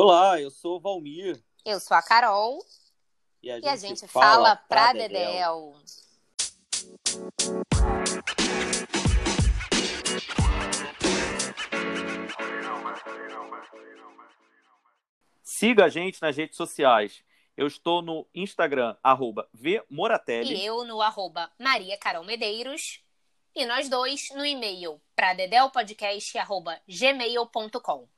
Olá, eu sou o Valmir. Eu sou a Carol. E a gente, E a gente fala, fala pra Dedéu. Dedéu. Siga a gente nas redes sociais. Eu estou no Instagram, arroba vmoratelli. E eu no arroba Maria Carol Medeiros. E nós dois no e-mail pra dedelpodcast.gmail.com.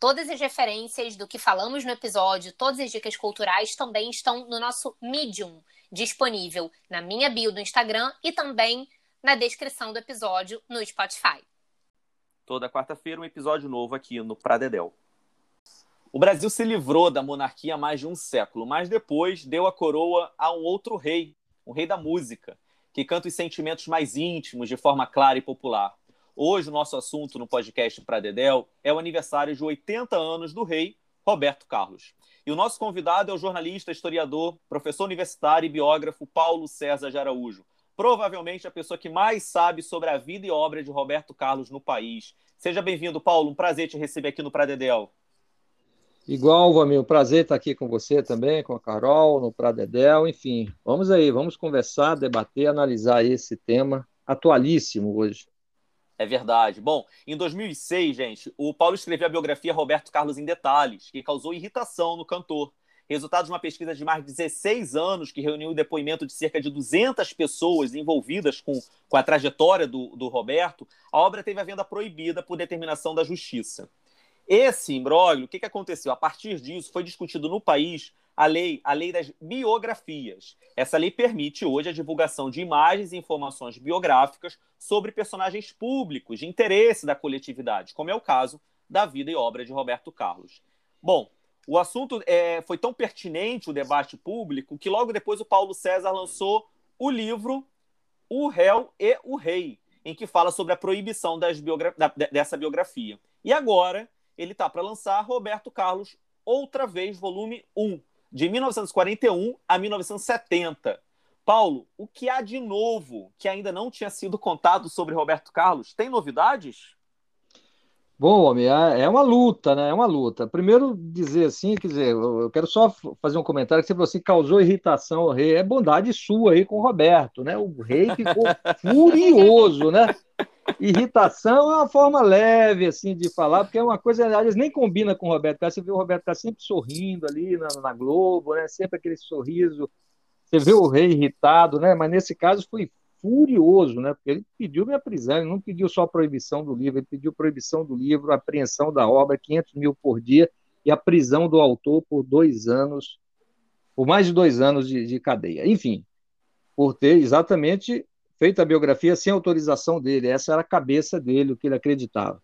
Todas as referências do que falamos no episódio, todas as dicas culturais também estão no nosso Medium, disponível na minha bio do Instagram e também na descrição do episódio no Spotify. Toda quarta-feira um episódio novo aqui no Pradedel. O Brasil se livrou da monarquia há mais de um século, mas depois deu a coroa a um outro rei, o rei da música, que canta os sentimentos mais íntimos de forma clara e popular. Hoje o nosso assunto no podcast Pradedel é o aniversário de 80 anos do rei Roberto Carlos. E o nosso convidado é o jornalista, historiador, professor universitário e biógrafo Paulo César de Araújo. Provavelmente a pessoa que mais sabe sobre a vida e obra de Roberto Carlos no país. Seja bem-vindo, Paulo. Um prazer te receber aqui no Pradedel. Igual, Vamil, prazer estar aqui com você também, com a Carol, no Pradedel, enfim. Vamos aí, vamos conversar, debater, analisar esse tema atualíssimo hoje. É verdade. Bom, em 2006, gente, o Paulo escreveu a biografia Roberto Carlos em detalhes, que causou irritação no cantor. Resultado de uma pesquisa de mais de 16 anos, que reuniu o depoimento de cerca de 200 pessoas envolvidas com, com a trajetória do, do Roberto, a obra teve a venda proibida por determinação da Justiça. Esse imbróglio, o que, que aconteceu? A partir disso, foi discutido no país a lei, a lei das biografias. Essa lei permite hoje a divulgação de imagens e informações biográficas sobre personagens públicos de interesse da coletividade, como é o caso da vida e obra de Roberto Carlos. Bom, o assunto é, foi tão pertinente, o debate público, que logo depois o Paulo César lançou o livro O Réu e o Rei, em que fala sobre a proibição biogra da, dessa biografia. E agora ele está para lançar Roberto Carlos outra vez, volume 1, de 1941 a 1970. Paulo, o que há de novo que ainda não tinha sido contado sobre Roberto Carlos? Tem novidades? Bom, homem, é uma luta, né? É uma luta. Primeiro, dizer assim, quer dizer, eu quero só fazer um comentário que você falou assim, causou irritação ao rei. É bondade sua aí com o Roberto, né? O rei ficou furioso, né? Irritação é uma forma leve, assim, de falar, porque é uma coisa, aliás, nem combina com o Roberto Carlos. Você vê o Roberto Carlos sempre sorrindo ali na, na Globo, né? Sempre aquele sorriso. Você vê o rei irritado, né? Mas nesse caso foi furioso, né? Porque ele pediu minha prisão, ele não pediu só a proibição do livro, ele pediu proibição do livro, apreensão da obra, 500 mil por dia e a prisão do autor por dois anos, por mais de dois anos de, de cadeia. Enfim, por ter exatamente feito a biografia sem autorização dele, essa era a cabeça dele, o que ele acreditava.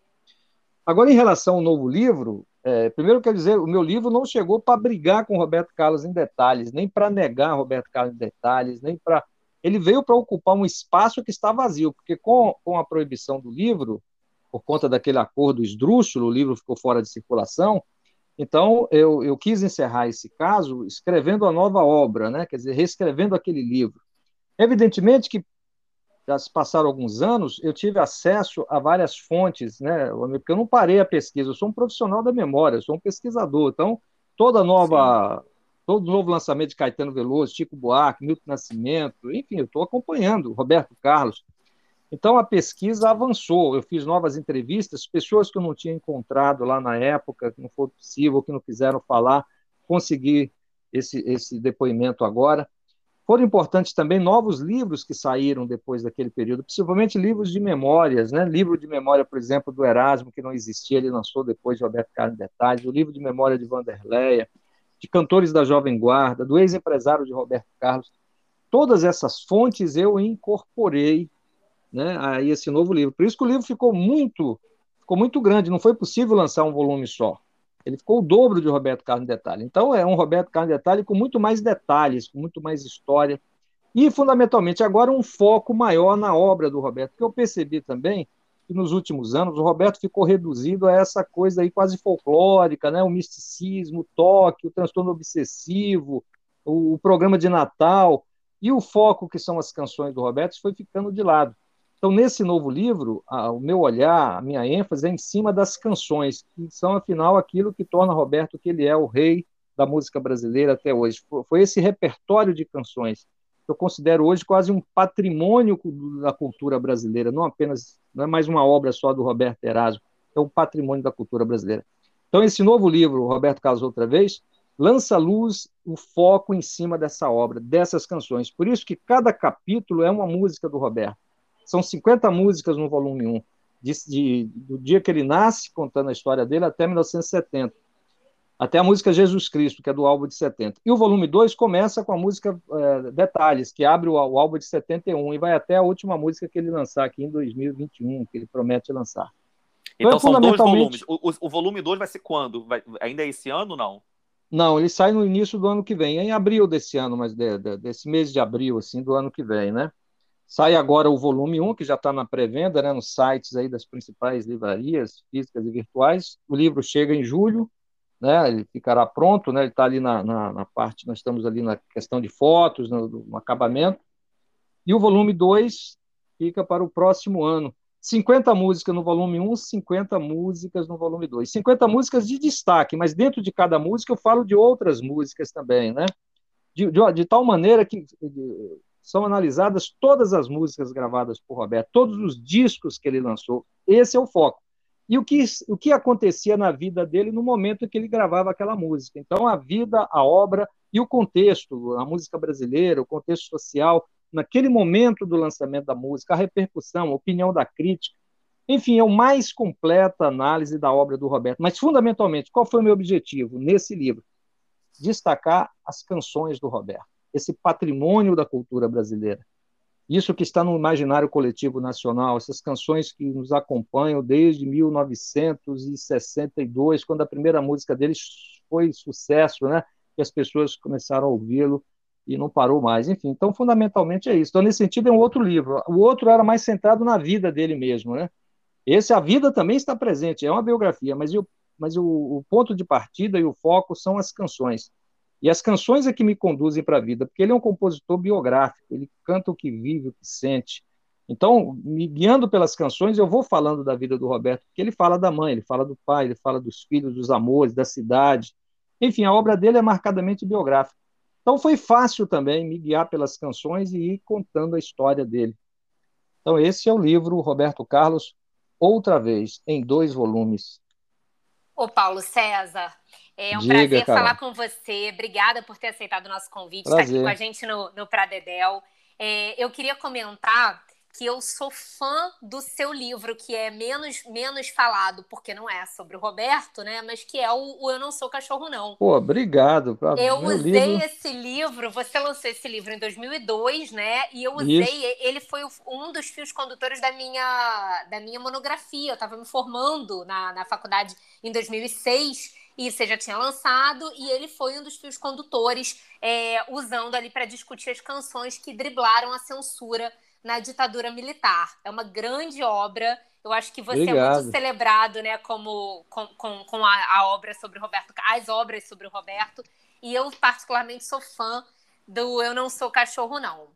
Agora, em relação ao novo livro, é, primeiro quero dizer, o meu livro não chegou para brigar com Roberto Carlos em detalhes, nem para negar Roberto Carlos em detalhes, nem para ele veio para ocupar um espaço que está vazio, porque com, com a proibição do livro, por conta daquele acordo esdrúxulo, o livro ficou fora de circulação, então eu, eu quis encerrar esse caso escrevendo a nova obra, né? quer dizer, reescrevendo aquele livro. Evidentemente que já se passaram alguns anos, eu tive acesso a várias fontes, né? porque eu não parei a pesquisa, eu sou um profissional da memória, eu sou um pesquisador, então toda nova... Sim todo novo lançamento de Caetano Veloso, Chico Buarque, Milton Nascimento, enfim, eu estou acompanhando, Roberto Carlos. Então a pesquisa avançou, eu fiz novas entrevistas, pessoas que eu não tinha encontrado lá na época, que não foi possível, que não quiseram falar, consegui esse, esse depoimento agora. Foram importantes também novos livros que saíram depois daquele período, principalmente livros de memórias, né? Livro de memória, por exemplo, do Erasmo, que não existia, ele lançou depois de Roberto Carlos Detalhes, o livro de memória de Vanderleia, de cantores da Jovem Guarda, do ex-empresário de Roberto Carlos. Todas essas fontes eu incorporei né, a esse novo livro. Por isso que o livro ficou muito, ficou muito grande, não foi possível lançar um volume só. Ele ficou o dobro de Roberto Carlos em detalhe. Então é um Roberto Carlos em detalhe com muito mais detalhes, com muito mais história. E, fundamentalmente, agora um foco maior na obra do Roberto, porque eu percebi também que nos últimos anos o Roberto ficou reduzido a essa coisa aí quase folclórica, né? o misticismo, o toque, o transtorno obsessivo, o, o programa de Natal, e o foco que são as canções do Roberto foi ficando de lado. Então, nesse novo livro, a, o meu olhar, a minha ênfase é em cima das canções, que são, afinal, aquilo que torna Roberto que ele é o rei da música brasileira até hoje. Foi, esse repertório de canções que eu considero hoje quase um patrimônio da cultura brasileira, não apenas, não é mais uma obra só do Roberto Erasmo, é um patrimônio da cultura brasileira. Então, esse novo livro, Roberto Carlos Outra Vez, lança luz o foco em cima dessa obra, dessas canções. Por isso que cada capítulo é uma música do Roberto. São 50 músicas no volume 1, de, de, do dia que ele nasce, contando a história dele, até 1970. Até a música Jesus Cristo, que é do álbum de 70. E o volume 2 começa com a música é, Detalhes, que abre o, o, álbum de 71 e vai até a última música que ele lançar aqui em 2021, que ele promete lançar. Então, então são dois volumes. O, o, o volume 2 vai ser quando? Vai, ainda é esse ano ou não? Não, ele sai no início do ano que vem, em abril desse ano, mas de, de, desse mês de abril, assim, do ano que vem, né? Sai agora o volume 1, que já está na pré-venda, né, nos sites aí das principais livrarias físicas e virtuais. O livro chega em julho, né, ele ficará pronto, né, ele está ali na, na, na, parte, nós estamos ali na questão de fotos, no, no acabamento. E o volume 2 fica para o próximo ano. 50 músicas no volume 1, 50 músicas no volume 2. 50 músicas de destaque, mas dentro de cada música eu falo de outras músicas também, né? De, de, de tal maneira que são analisadas todas as músicas gravadas por Roberto, todos os discos que ele lançou. Esse é o foco. E o que, o que acontecia na vida dele no momento que ele gravava aquela música. Então, a vida, a obra e o contexto, a música brasileira, o contexto social, naquele momento do lançamento da música, a repercussão, a opinião da crítica. Enfim, é o mais completa análise da obra do Roberto. Mas, fundamentalmente, qual foi o meu objetivo nesse livro? Destacar as canções do Roberto, esse patrimônio da cultura brasileira. Isso que está no imaginário coletivo nacional, essas canções que nos acompanham desde 1962, quando a primeira música deles foi sucesso, né? E as pessoas começaram a ouvi-lo e não parou mais. Enfim, então fundamentalmente é isso. Então nesse sentido é um outro livro. O outro era mais centrado na vida dele mesmo, né? Esse a vida também está presente, é uma biografia, mas, eu, mas o, o ponto de partida e o foco são as canções. E as canções é que me conduzem para a vida, porque ele é um compositor biográfico, ele canta o que vive, o que sente. Então, me guiando pelas canções, eu vou falando da vida do Roberto, porque ele fala da mãe, ele fala do pai, ele fala dos filhos, dos amores, da cidade. Enfim, a obra dele é marcadamente biográfica. Então foi fácil também me guiar pelas canções e ir contando a história dele. Então esse é o livro Roberto Carlos, outra vez, em dois volumes. Ô Paulo César, é um Diga, prazer cara. falar com você. Obrigada por ter aceitado o nosso convite, prazer. estar aqui com a gente no, no Pradedel. É, eu queria comentar que eu sou fã do seu livro, que é menos, menos falado, porque não é sobre o Roberto, né? Mas que é o, o Eu Não Sou Cachorro, Não. Pô, obrigado. Pra eu usei livro... esse livro, você lançou esse livro em 2002, né? E eu usei, Isso. ele foi um dos fios condutores da minha, da minha monografia. Eu estava me formando na, na faculdade em 2006 e você já tinha lançado, e ele foi um dos fios condutores, é, usando ali para discutir as canções que driblaram a censura na ditadura militar. É uma grande obra. Eu acho que você Obrigado. é muito celebrado, né, como com, com, com a, a, obra sobre Roberto, as obras sobre o Roberto. E eu particularmente sou fã do Eu Não Sou Cachorro Não.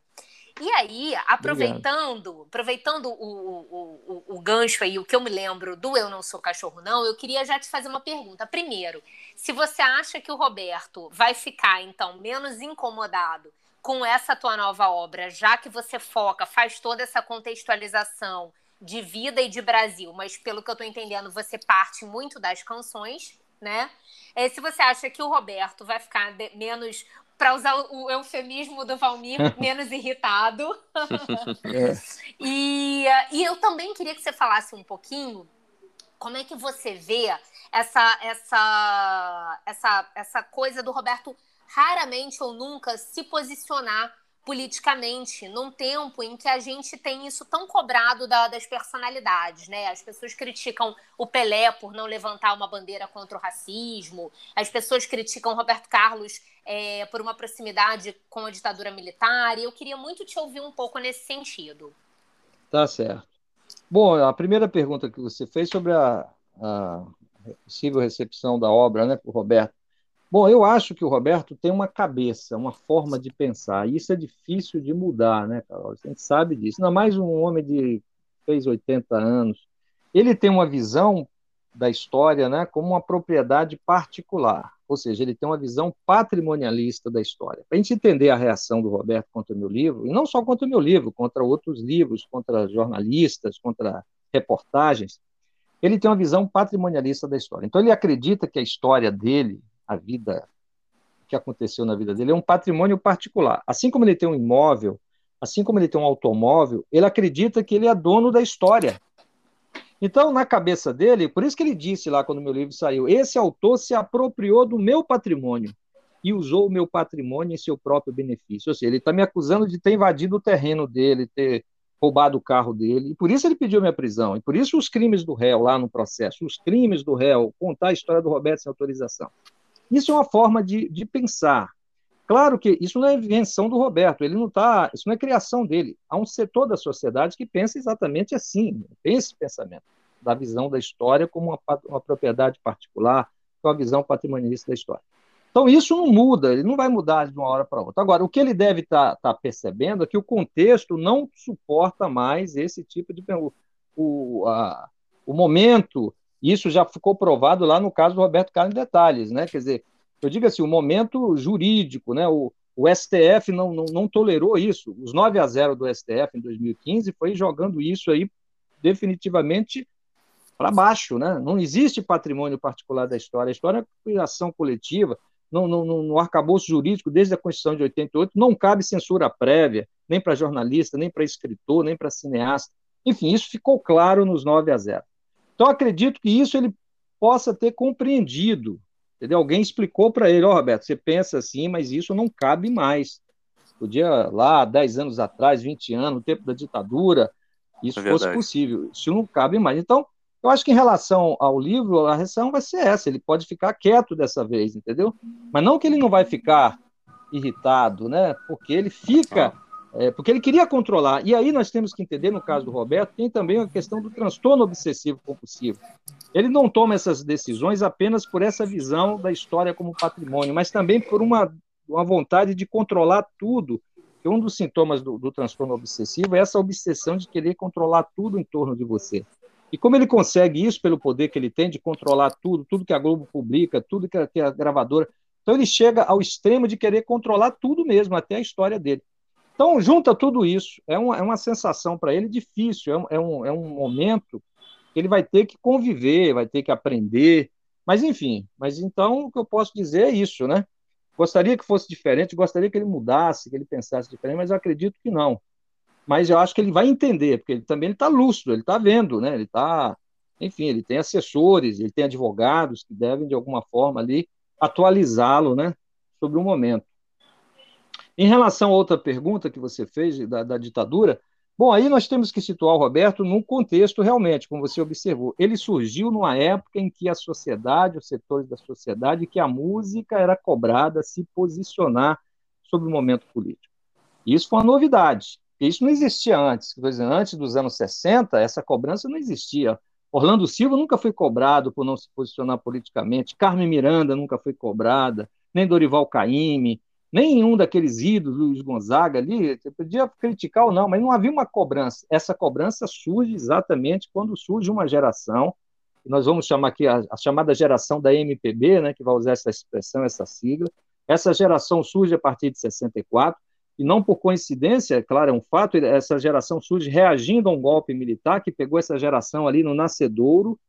E aí, aproveitando, Obrigado. aproveitando o, o, o, o, gancho aí, o que eu me lembro do Eu Não Sou Cachorro Não, eu queria já te fazer uma pergunta. Primeiro, se você acha que o Roberto vai ficar, então, menos incomodado com essa tua nova obra, já que você foca, faz toda essa contextualização de vida e de Brasil, mas pelo que eu estou entendendo, você parte muito das canções, né? É, se você acha que o Roberto vai ficar de, menos, para usar o eufemismo do Valmir, menos irritado. é. e, e eu também queria que você falasse um pouquinho como é que você vê essa, essa, essa, essa coisa do Roberto raramente ou nunca se posicionar politicamente num tempo em que a gente tem isso tão cobrado da, das personalidades, né? As pessoas criticam o Pelé por não levantar uma bandeira contra o racismo, as pessoas criticam Roberto Carlos é, por uma proximidade com a ditadura militar, e eu queria muito te ouvir um pouco nesse sentido. Tá certo. Bom, a primeira pergunta que você fez sobre a, a possível recepção da obra, né, por Roberto. Bom, eu acho que o Roberto tem uma cabeça, uma forma de pensar. E isso é difícil de mudar, né, Carol? A gente sabe disso. Ainda mais um homem de fez 80 anos. Ele tem uma visão da história né, como uma propriedade particular, ou seja, ele tem uma visão patrimonialista da história. Para a gente entender a reação do Roberto contra o meu livro, e não só contra o meu livro, contra outros livros, contra jornalistas, contra reportagens, ele tem uma visão patrimonialista da história. Então, ele acredita que a história dele, a vida que aconteceu na vida dele, é um patrimônio particular. Assim como ele tem um imóvel, assim como ele tem um automóvel, ele acredita que ele é dono da história. Então, na cabeça dele, por isso que ele disse lá quando meu livro saiu, esse autor se apropriou do meu patrimônio e usou o meu patrimônio em seu próprio benefício. Ou seja, ele está me acusando de ter invadido o terreno dele, ter roubado o carro dele, e por isso ele pediu minha prisão, e por isso os crimes do réu lá no processo, os crimes do réu, contar a história do Roberto sem autorização. Isso é uma forma de, de pensar. Claro que isso não é invenção do Roberto, ele não está, isso não é criação dele. Há um setor da sociedade que pensa exatamente assim, tem esse pensamento da visão da história como uma, uma propriedade particular, com a visão patrimonialista da história. Então, isso não muda, ele não vai mudar de uma hora para outra. Agora, o que ele deve estar tá, tá percebendo é que o contexto não suporta mais esse tipo de. O, a, o momento, isso já ficou provado lá no caso do Roberto Carlos em detalhes, né? Quer dizer, eu digo assim, o momento jurídico, né? O, o STF não, não, não tolerou isso. Os 9 a 0 do STF em 2015 foi jogando isso aí definitivamente para baixo, né? Não existe patrimônio particular da história. A história é criação coletiva no, no, no arcabouço jurídico, desde a Constituição de 88, não cabe censura prévia, nem para jornalista, nem para escritor, nem para cineasta. Enfim, isso ficou claro nos 9 a 0. Então, acredito que isso ele possa ter compreendido. Entendeu? Alguém explicou para ele, ó, oh, Roberto, você pensa assim, mas isso não cabe mais. Podia, lá, 10 anos atrás, 20 anos, no tempo da ditadura, isso é fosse possível. Isso não cabe mais. Então, eu acho que em relação ao livro, a reação vai ser essa: ele pode ficar quieto dessa vez, entendeu? Mas não que ele não vai ficar irritado, né? Porque ele fica. É, porque ele queria controlar. E aí nós temos que entender, no caso do Roberto, tem também a questão do transtorno obsessivo compulsivo. Ele não toma essas decisões apenas por essa visão da história como patrimônio, mas também por uma, uma vontade de controlar tudo. Que um dos sintomas do, do transtorno obsessivo é essa obsessão de querer controlar tudo em torno de você. E como ele consegue isso pelo poder que ele tem de controlar tudo, tudo que a Globo publica, tudo que a, que a gravadora. Então ele chega ao extremo de querer controlar tudo mesmo, até a história dele. Então, junta tudo isso, é uma, é uma sensação para ele difícil, é um, é, um, é um momento que ele vai ter que conviver, vai ter que aprender, mas enfim, mas então o que eu posso dizer é isso, né? Gostaria que fosse diferente, gostaria que ele mudasse, que ele pensasse diferente, mas eu acredito que não mas eu acho que ele vai entender, porque ele também está lúcido, ele está vendo, né? Ele está, enfim, ele tem assessores, ele tem advogados que devem de alguma forma ali atualizá-lo, né? Sobre o momento. Em relação a outra pergunta que você fez da, da ditadura, bom, aí nós temos que situar o Roberto num contexto realmente, como você observou. Ele surgiu numa época em que a sociedade, os setores da sociedade, que a música era cobrada a se posicionar sobre o momento político. Isso foi uma novidade. Isso não existia antes. Antes dos anos 60, essa cobrança não existia. Orlando Silva nunca foi cobrado por não se posicionar politicamente, Carmen Miranda nunca foi cobrada, nem Dorival Caymmi, nenhum daqueles ídolos, Luiz Gonzaga ali, você podia criticar ou não, mas não havia uma cobrança. Essa cobrança surge exatamente quando surge uma geração, nós vamos chamar aqui a, a chamada geração da MPB, né, que vai usar essa expressão, essa sigla. Essa geração surge a partir de 64, e não por coincidência, é claro, é um fato, essa geração surge reagindo a um golpe militar que pegou essa geração ali no nascedouro.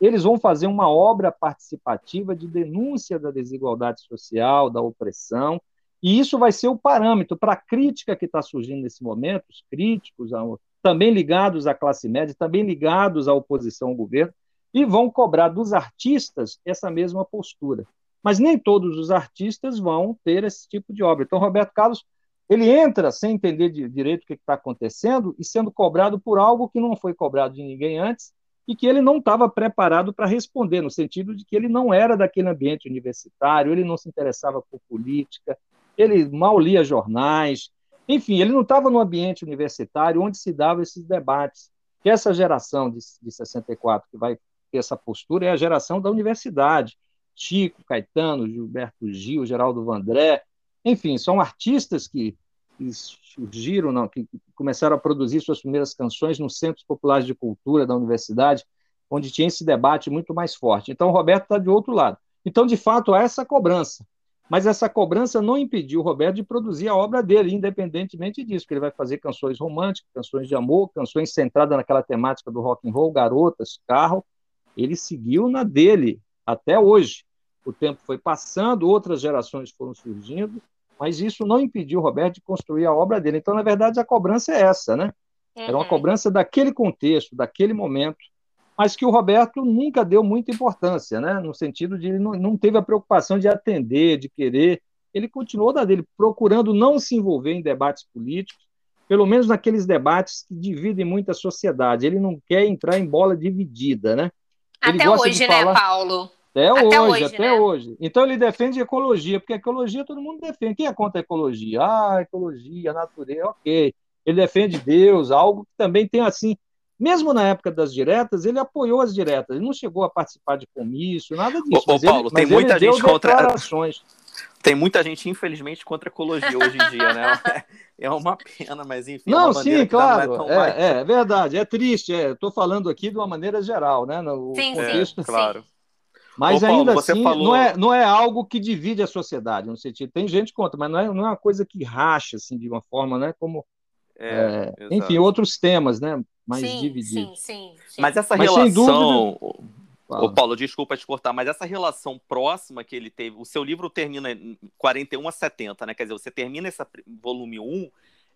Eles vão fazer uma obra participativa de denúncia da desigualdade social, da opressão, e isso vai ser o parâmetro para a crítica que está surgindo nesse momento, os críticos, também ligados à classe média, também ligados à oposição ao governo, e vão cobrar dos artistas essa mesma postura. Mas nem todos os artistas vão ter esse tipo de obra. Então, Roberto Carlos ele entra sem entender de, direito o que está acontecendo e sendo cobrado por algo que não foi cobrado de ninguém antes e que ele não estava preparado para responder, no sentido de que ele não era daquele ambiente universitário, ele não se interessava por política, ele mal lia jornais, enfim, ele não estava no ambiente universitário onde se davam esses debates. Que essa geração de, de 64 que vai ter essa postura é a geração da universidade. Chico, Caetano, Gilberto Gil, Geraldo Vandré, enfim, são artistas que, que surgiram, não, que começaram a produzir suas primeiras canções nos centros populares de cultura da universidade, onde tinha esse debate muito mais forte. Então, o Roberto está de outro lado. Então, de fato, há essa cobrança. Mas essa cobrança não impediu o Roberto de produzir a obra dele, independentemente disso, que ele vai fazer canções românticas, canções de amor, canções centradas naquela temática do rock and roll, garotas, carro. Ele seguiu na dele até hoje. O tempo foi passando, outras gerações foram surgindo, mas isso não impediu o Roberto de construir a obra dele. Então, na verdade, a cobrança é essa, né? Era uma uhum. cobrança daquele contexto, daquele momento, mas que o Roberto nunca deu muita importância, né? no sentido de ele não, não teve a preocupação de atender, de querer. Ele continuou da dele, procurando não se envolver em debates políticos, pelo menos naqueles debates que dividem muito a sociedade. Ele não quer entrar em bola dividida, né? Ele até hoje, né, Paulo? Até, até hoje, hoje, até né? hoje. Então ele defende ecologia, porque ecologia todo mundo defende. Quem é contra a ecologia? Ah, ecologia, natureza, ok. Ele defende Deus, algo que também tem assim mesmo na época das diretas, ele apoiou as diretas, ele não chegou a participar de comício, nada disso. Ô, ô Paulo, ele, tem muita gente contra. Tem muita gente, infelizmente, contra a ecologia hoje em dia, né? É uma pena, mas enfim. É não, é sim, claro. Não é, é, é, verdade, é triste. Estou falando aqui de uma maneira geral, né? No sim, contexto... sim, claro. Mas Ô, Paulo, ainda assim, falou... não, é, não é algo que divide a sociedade, no sentido. Tem gente contra, mas não é, não é uma coisa que racha assim, de uma forma, né? Como. É, enfim, outros temas, né? Mais sim, dividido. Sim, sim, sim. Mas essa mas, relação. Ô, Paulo, desculpa te cortar, mas essa relação próxima que ele teve, o seu livro termina em 41 a 70, né? Quer dizer, você termina esse volume 1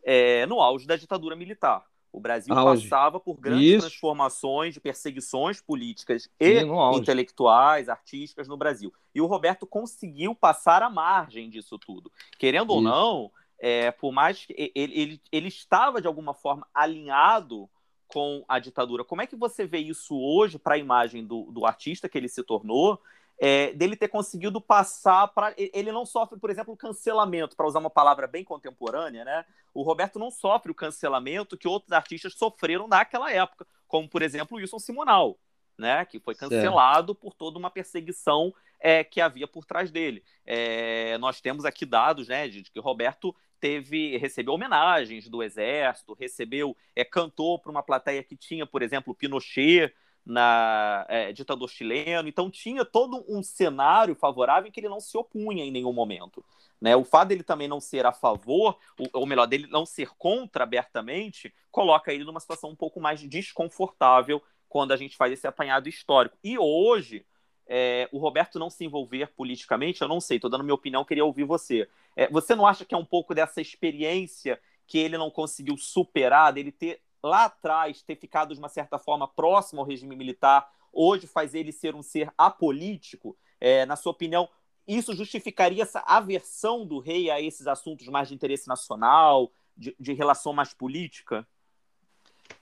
é, no auge da ditadura militar. O Brasil auge. passava por grandes Isso. transformações de perseguições políticas e Sim, intelectuais, artísticas no Brasil. E o Roberto conseguiu passar à margem disso tudo. Querendo Isso. ou não, é, por mais que ele, ele, ele estava de alguma forma alinhado com a ditadura. Como é que você vê isso hoje para a imagem do, do artista que ele se tornou? É, dele ter conseguido passar para. Ele não sofre, por exemplo, o cancelamento, para usar uma palavra bem contemporânea, né? O Roberto não sofre o cancelamento que outros artistas sofreram naquela época, como, por exemplo, o Wilson Simonal, né? Que foi cancelado certo. por toda uma perseguição é, que havia por trás dele. É, nós temos aqui dados né, de que Roberto teve recebeu homenagens do exército, recebeu é, cantou para uma plateia que tinha, por exemplo, Pinochet na é, ditador chileno, então tinha todo um cenário favorável em que ele não se opunha em nenhum momento. Né? O fato dele também não ser a favor, ou melhor, dele não ser contra abertamente, coloca ele numa situação um pouco mais desconfortável quando a gente faz esse apanhado histórico. E hoje, é, o Roberto não se envolver politicamente, eu não sei, estou dando minha opinião, queria ouvir você. É, você não acha que é um pouco dessa experiência que ele não conseguiu superar, dele ter lá atrás, ter ficado de uma certa forma próximo ao regime militar, hoje faz ele ser um ser apolítico? É, na sua opinião, isso justificaria essa aversão do rei a esses assuntos mais de interesse nacional, de, de relação mais política?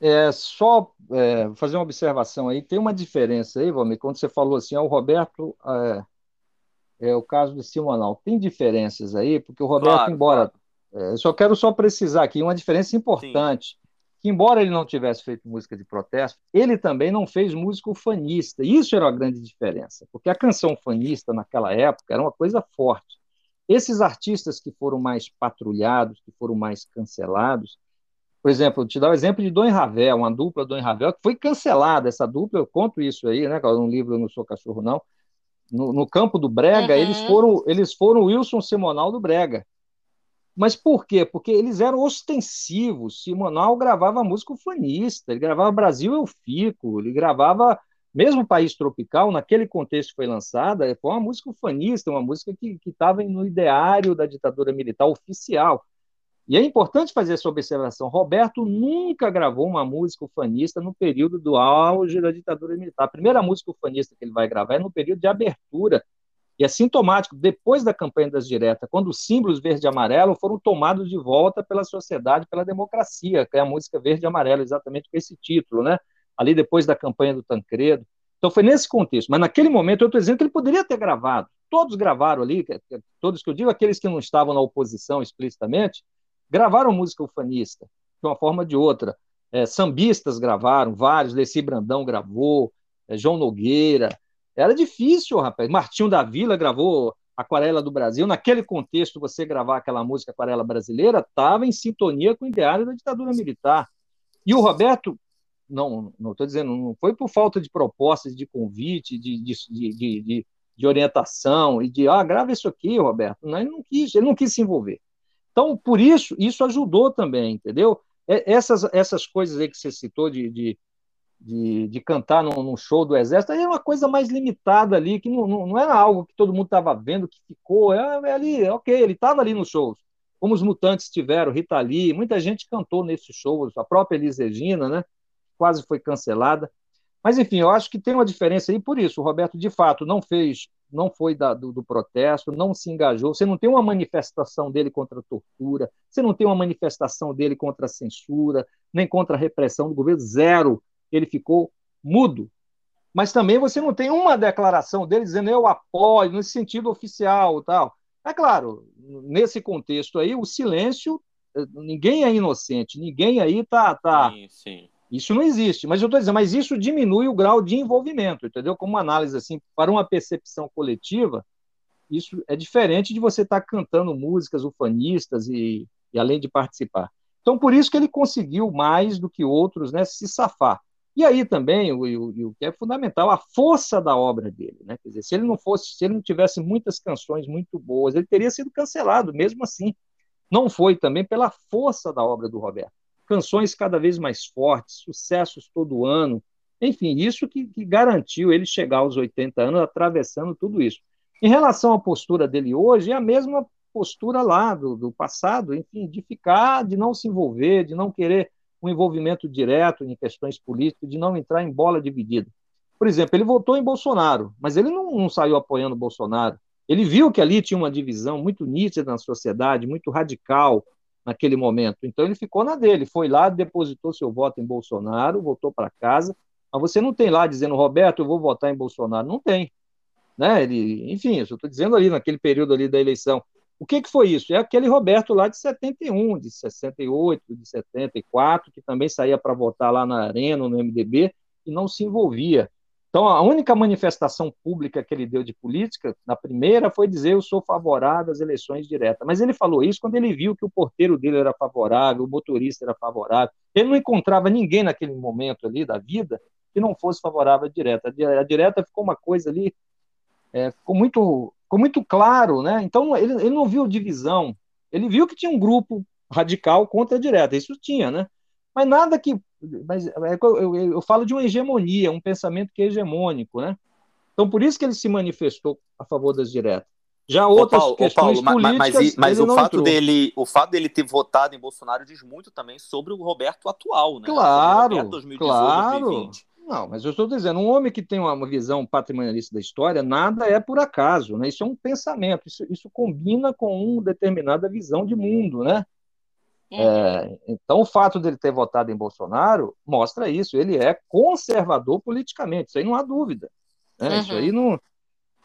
É, só é, fazer uma observação aí, tem uma diferença aí, Valmir, quando você falou assim, ah, o Roberto, é, é, o caso do Simonal, tem diferenças aí, porque o Roberto, claro, embora, claro. É, só quero só precisar aqui, uma diferença importante, Sim. que embora ele não tivesse feito música de protesto, ele também não fez música ufanista, isso era uma grande diferença, porque a canção ufanista naquela época era uma coisa forte. Esses artistas que foram mais patrulhados, que foram mais cancelados, por exemplo, te dar o exemplo de Dom Ravel, uma dupla Dom Ravel, que foi cancelada, essa dupla, eu conto isso aí, né? Um livro Eu Não Sou Cachorro, não. No, no campo do Brega, uhum. eles foram eles foram Wilson Simonal do Brega. Mas por quê? Porque eles eram ostensivos. Simonal gravava música ufanista, ele gravava Brasil Eu Fico, ele gravava mesmo País Tropical, naquele contexto que foi lançada, foi uma música ufanista, uma música que estava no ideário da ditadura militar oficial. E é importante fazer essa observação. Roberto nunca gravou uma música ufanista no período do auge da ditadura militar. A primeira música ufanista que ele vai gravar é no período de abertura. E é sintomático, depois da campanha das diretas, quando os símbolos verde e amarelo foram tomados de volta pela sociedade, pela democracia, que é a música verde e amarelo, exatamente com esse título, né? Ali depois da campanha do Tancredo. Então foi nesse contexto. Mas naquele momento dizendo que ele poderia ter gravado. Todos gravaram ali, todos que eu digo, aqueles que não estavam na oposição explicitamente, gravaram música ufanista, de uma forma ou de outra. É, sambistas gravaram, vários, Leci Brandão gravou, é, João Nogueira. Era difícil, rapaz. Martinho da Vila gravou Aquarela do Brasil, naquele contexto, você gravar aquela música Aquarela Brasileira, estava em sintonia com o ideário da ditadura militar. E o Roberto, não estou dizendo, não foi por falta de propostas, de convite, de, de, de, de, de orientação, e de, ah, grava isso aqui, Roberto. Não, ele não quis, ele não quis se envolver. Então, por isso, isso ajudou também, entendeu? Essas, essas coisas aí que você citou de, de de, de cantar num, num, show do Exército, é uma coisa mais limitada ali, que não, não, não era algo que todo mundo estava vendo, que ficou, é, é ali, ok, ele estava ali nos shows, como os Mutantes tiveram, Rita Lee, muita gente cantou nesses shows, a própria Elis Regina, né, quase foi cancelada, mas enfim, eu acho que tem uma diferença aí por isso, o Roberto de fato não fez, não foi da, do, do protesto, não se engajou, você não tem uma manifestação dele contra a tortura, você não tem uma manifestação dele contra a censura, nem contra a repressão do governo, zero, ele ficou mudo. Mas também você não tem uma declaração dele dizendo eu apoio, nesse sentido oficial tal. É claro, nesse contexto aí, o silêncio, ninguém é inocente, ninguém aí está. Tá... Sim, sim. Isso não existe. Mas eu estou dizendo, mas isso diminui o grau de envolvimento, entendeu? Como uma análise assim, para uma percepção coletiva, isso é diferente de você estar tá cantando músicas ufanistas e, e além de participar. Então, por isso que ele conseguiu mais do que outros né, se safar. E aí também, o, que é fundamental, a força da obra dele. Né? Quer dizer, se ele não fosse, se ele não tivesse muitas canções muito boas, ele teria sido cancelado, mesmo assim. Não foi também pela força da obra do Roberto. Canções cada vez mais fortes, sucessos todo ano. Enfim, isso que, que garantiu ele chegar aos 80 anos atravessando tudo isso. Em relação à postura dele hoje, é a mesma postura lá do, do passado, enfim, de ficar, de não se envolver, de não querer um envolvimento direto em questões políticas, de não entrar em bola dividida. Por exemplo, ele votou em Bolsonaro, mas ele não, não saiu apoiando Bolsonaro. Ele viu que ali tinha uma divisão muito nítida na sociedade, muito radical naquele momento. Então ele ficou na dele, foi lá, depositou seu voto em Bolsonaro, voltou para casa. Mas você não tem lá dizendo, Roberto, eu vou votar em Bolsonaro. Não tem. Né? Ele, enfim, eu estou dizendo ali, naquele período ali da eleição. O que, que foi isso? É aquele Roberto lá de 71, de 68, de 74, que também saía para votar lá na Arena, no MDB, e não se envolvia. Então, a única manifestação pública que ele deu de política, na primeira, foi dizer eu sou favorável às eleições diretas. Mas ele falou isso quando ele viu que o porteiro dele era favorável, o motorista era favorável. Ele não encontrava ninguém naquele momento ali da vida que não fosse favorável à direta. A direta ficou uma coisa ali, é, ficou muito ficou muito claro, né? Então ele, ele não viu divisão, ele viu que tinha um grupo radical contra a direta, isso tinha, né? Mas nada que. Mas é eu, eu, eu, falo de uma hegemonia, um pensamento que é hegemônico, né? Então, por isso que ele se manifestou a favor das diretas. Já outras Paulo, questões Paulo, políticas, mas, mas, mas o fato entrou. dele, o fato dele ter votado em Bolsonaro diz muito também sobre o Roberto atual, né? Claro, Roberto 2018, claro. 2020. Não, mas eu estou dizendo, um homem que tem uma visão patrimonialista da história, nada é por acaso, né? Isso é um pensamento, isso, isso combina com uma determinada visão de mundo, né? É. é, então, o fato dele ter votado em Bolsonaro mostra isso. Ele é conservador politicamente, isso aí não há dúvida. Né? Uhum. Isso aí não.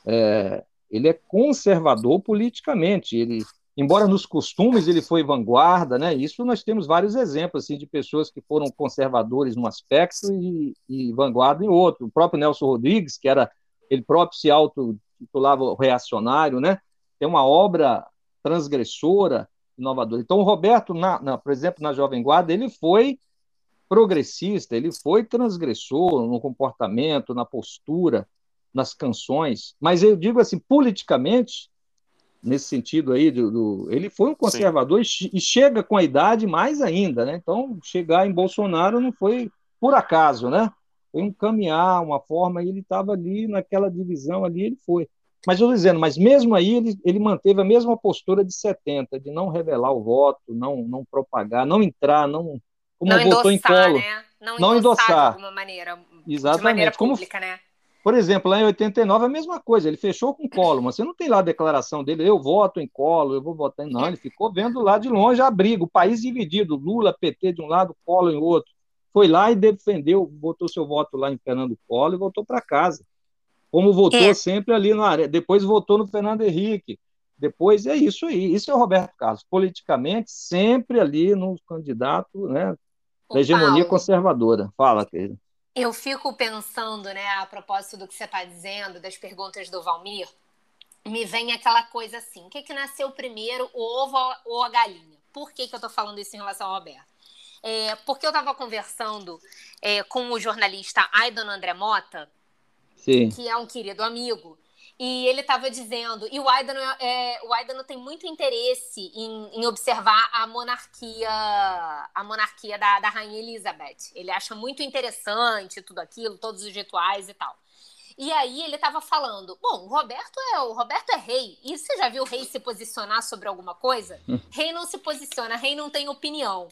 É, ele é conservador politicamente. Ele embora nos costumes ele foi vanguarda, né? Isso nós temos vários exemplos assim de pessoas que foram conservadores num aspecto e, e vanguarda em outro. O próprio Nelson Rodrigues, que era ele próprio se auto-titulava reacionário, né? Tem uma obra transgressora, inovadora. Então o Roberto, na, na, por exemplo, na Jovem Guarda, ele foi progressista, ele foi transgressor no comportamento, na postura, nas canções. Mas eu digo assim, politicamente nesse sentido aí, do, do ele foi um conservador e, e, chega com a idade mais ainda, né? Então, chegar em Bolsonaro não foi por acaso, né? Foi um caminhar, uma forma, e ele estava ali naquela divisão ali, ele foi. Mas eu estou dizendo, mas mesmo aí ele, ele manteve a mesma postura de 70, de não revelar o voto, não, não propagar, não entrar, não. Como não votou endossar, em colo, né? Não, não endossar, endossar de alguma maneira. Exatamente. De maneira pública, como, né? Por exemplo, lá em 89 a mesma coisa, ele fechou com colo, mas você não tem lá a declaração dele, eu voto em colo, eu vou votar em. Não, ele ficou vendo lá de longe a briga, o país dividido, Lula, PT de um lado, Colo em outro. Foi lá e defendeu, botou seu voto lá em Fernando Colo e voltou para casa. Como votou é. sempre ali na área. Depois votou no Fernando Henrique. Depois é isso aí. Isso é o Roberto Carlos. Politicamente, sempre ali no candidato né, da hegemonia Paulo. conservadora. Fala, querido. Eu fico pensando, né, a propósito do que você está dizendo, das perguntas do Valmir, me vem aquela coisa assim: o que, que nasceu primeiro, o ovo ou a galinha? Por que, que eu estou falando isso em relação ao Roberto? É, porque eu estava conversando é, com o jornalista Aidan André Mota, Sim. que é um querido amigo, e ele estava dizendo, e o Aidan, é, o Aidan tem muito interesse em, em, observar a monarquia, a monarquia da, da rainha Elizabeth. Ele acha muito interessante tudo aquilo, todos os rituais e tal. E aí ele estava falando, bom, o Roberto é o Roberto é rei. E você já viu o rei se posicionar sobre alguma coisa? rei não se posiciona, rei não tem opinião.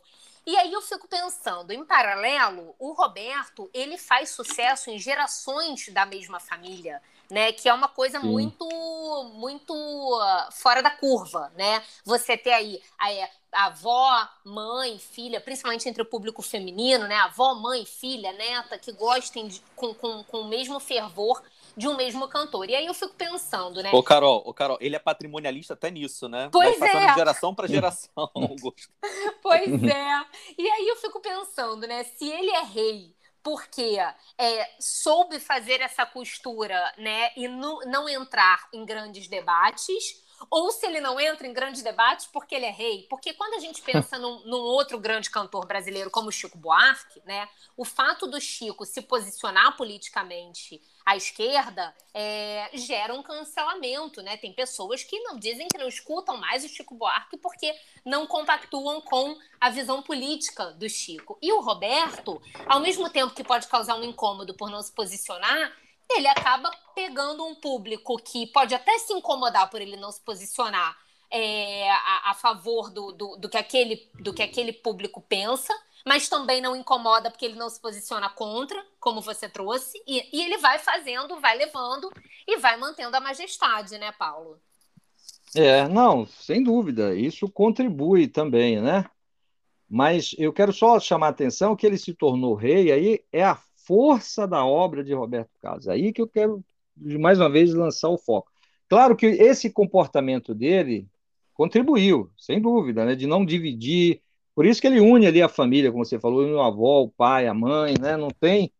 E aí eu fico pensando, em paralelo, o Roberto, ele faz sucesso em gerações da mesma família, né? Que é uma coisa Sim. muito muito uh, fora da curva, né? Você ter aí a, a avó, mãe, filha, principalmente entre o público feminino, né? Avó, mãe, filha, neta, que gostem de, com, com, com o mesmo fervor de um mesmo cantor. E aí eu fico pensando, né? Ô, Carol, ô, Carol, ele é patrimonialista até nisso, né? Pois Vai passando é. de geração para geração. pois é. E aí eu fico pensando, né? Se ele é rei porque é, soube fazer essa costura, né, e não entrar em grandes debates, ou se ele não entra em grandes debates porque ele é rei. Porque quando a gente pensa num, num, outro grande cantor brasileiro como Chico Buarque, né, o fato do Chico se posicionar politicamente à esquerda é, gera um cancelamento, né? Tem pessoas que não dizem que não escutam mais o Chico Buarque porque não compactuam com a visão política do Chico. E o Roberto, ao mesmo tempo que pode causar um incômodo por não se posicionar, ele acaba pegando um público que pode até se incomodar por ele não se posicionar é, a, a, favor do, do, do, que aquele, do que aquele público pensa, mas também não incomoda porque ele não se posiciona contra, como você trouxe, e, e ele vai fazendo, vai levando e vai mantendo a majestade, né, Paulo? É, não, sem dúvida, isso contribui também, né? Mas eu quero só chamar a atenção que ele se tornou rei, aí é a força da obra de Roberto Carlos. Aí que eu quero, mais uma vez, lançar o foco. Claro que esse comportamento dele contribuiu, sem dúvida, né, de não dividir. Por isso que ele une ali a família, como você falou, a avó, o pai, a mãe, né, não tem.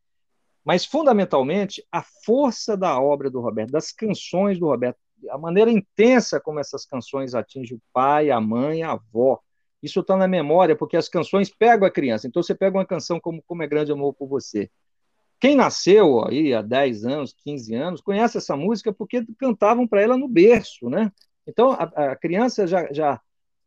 Mas, fundamentalmente, a força da obra do Roberto, das canções do Roberto, a maneira intensa como essas canções atingem o pai, a mãe, a avó. Isso está na memória, porque as canções pegam a criança. Então, você pega uma canção como Como é Grande Amor por Você. Quem nasceu aí há 10 anos, 15 anos, conhece essa música porque cantavam para ela no berço, né? Então, a, a, criança já, já,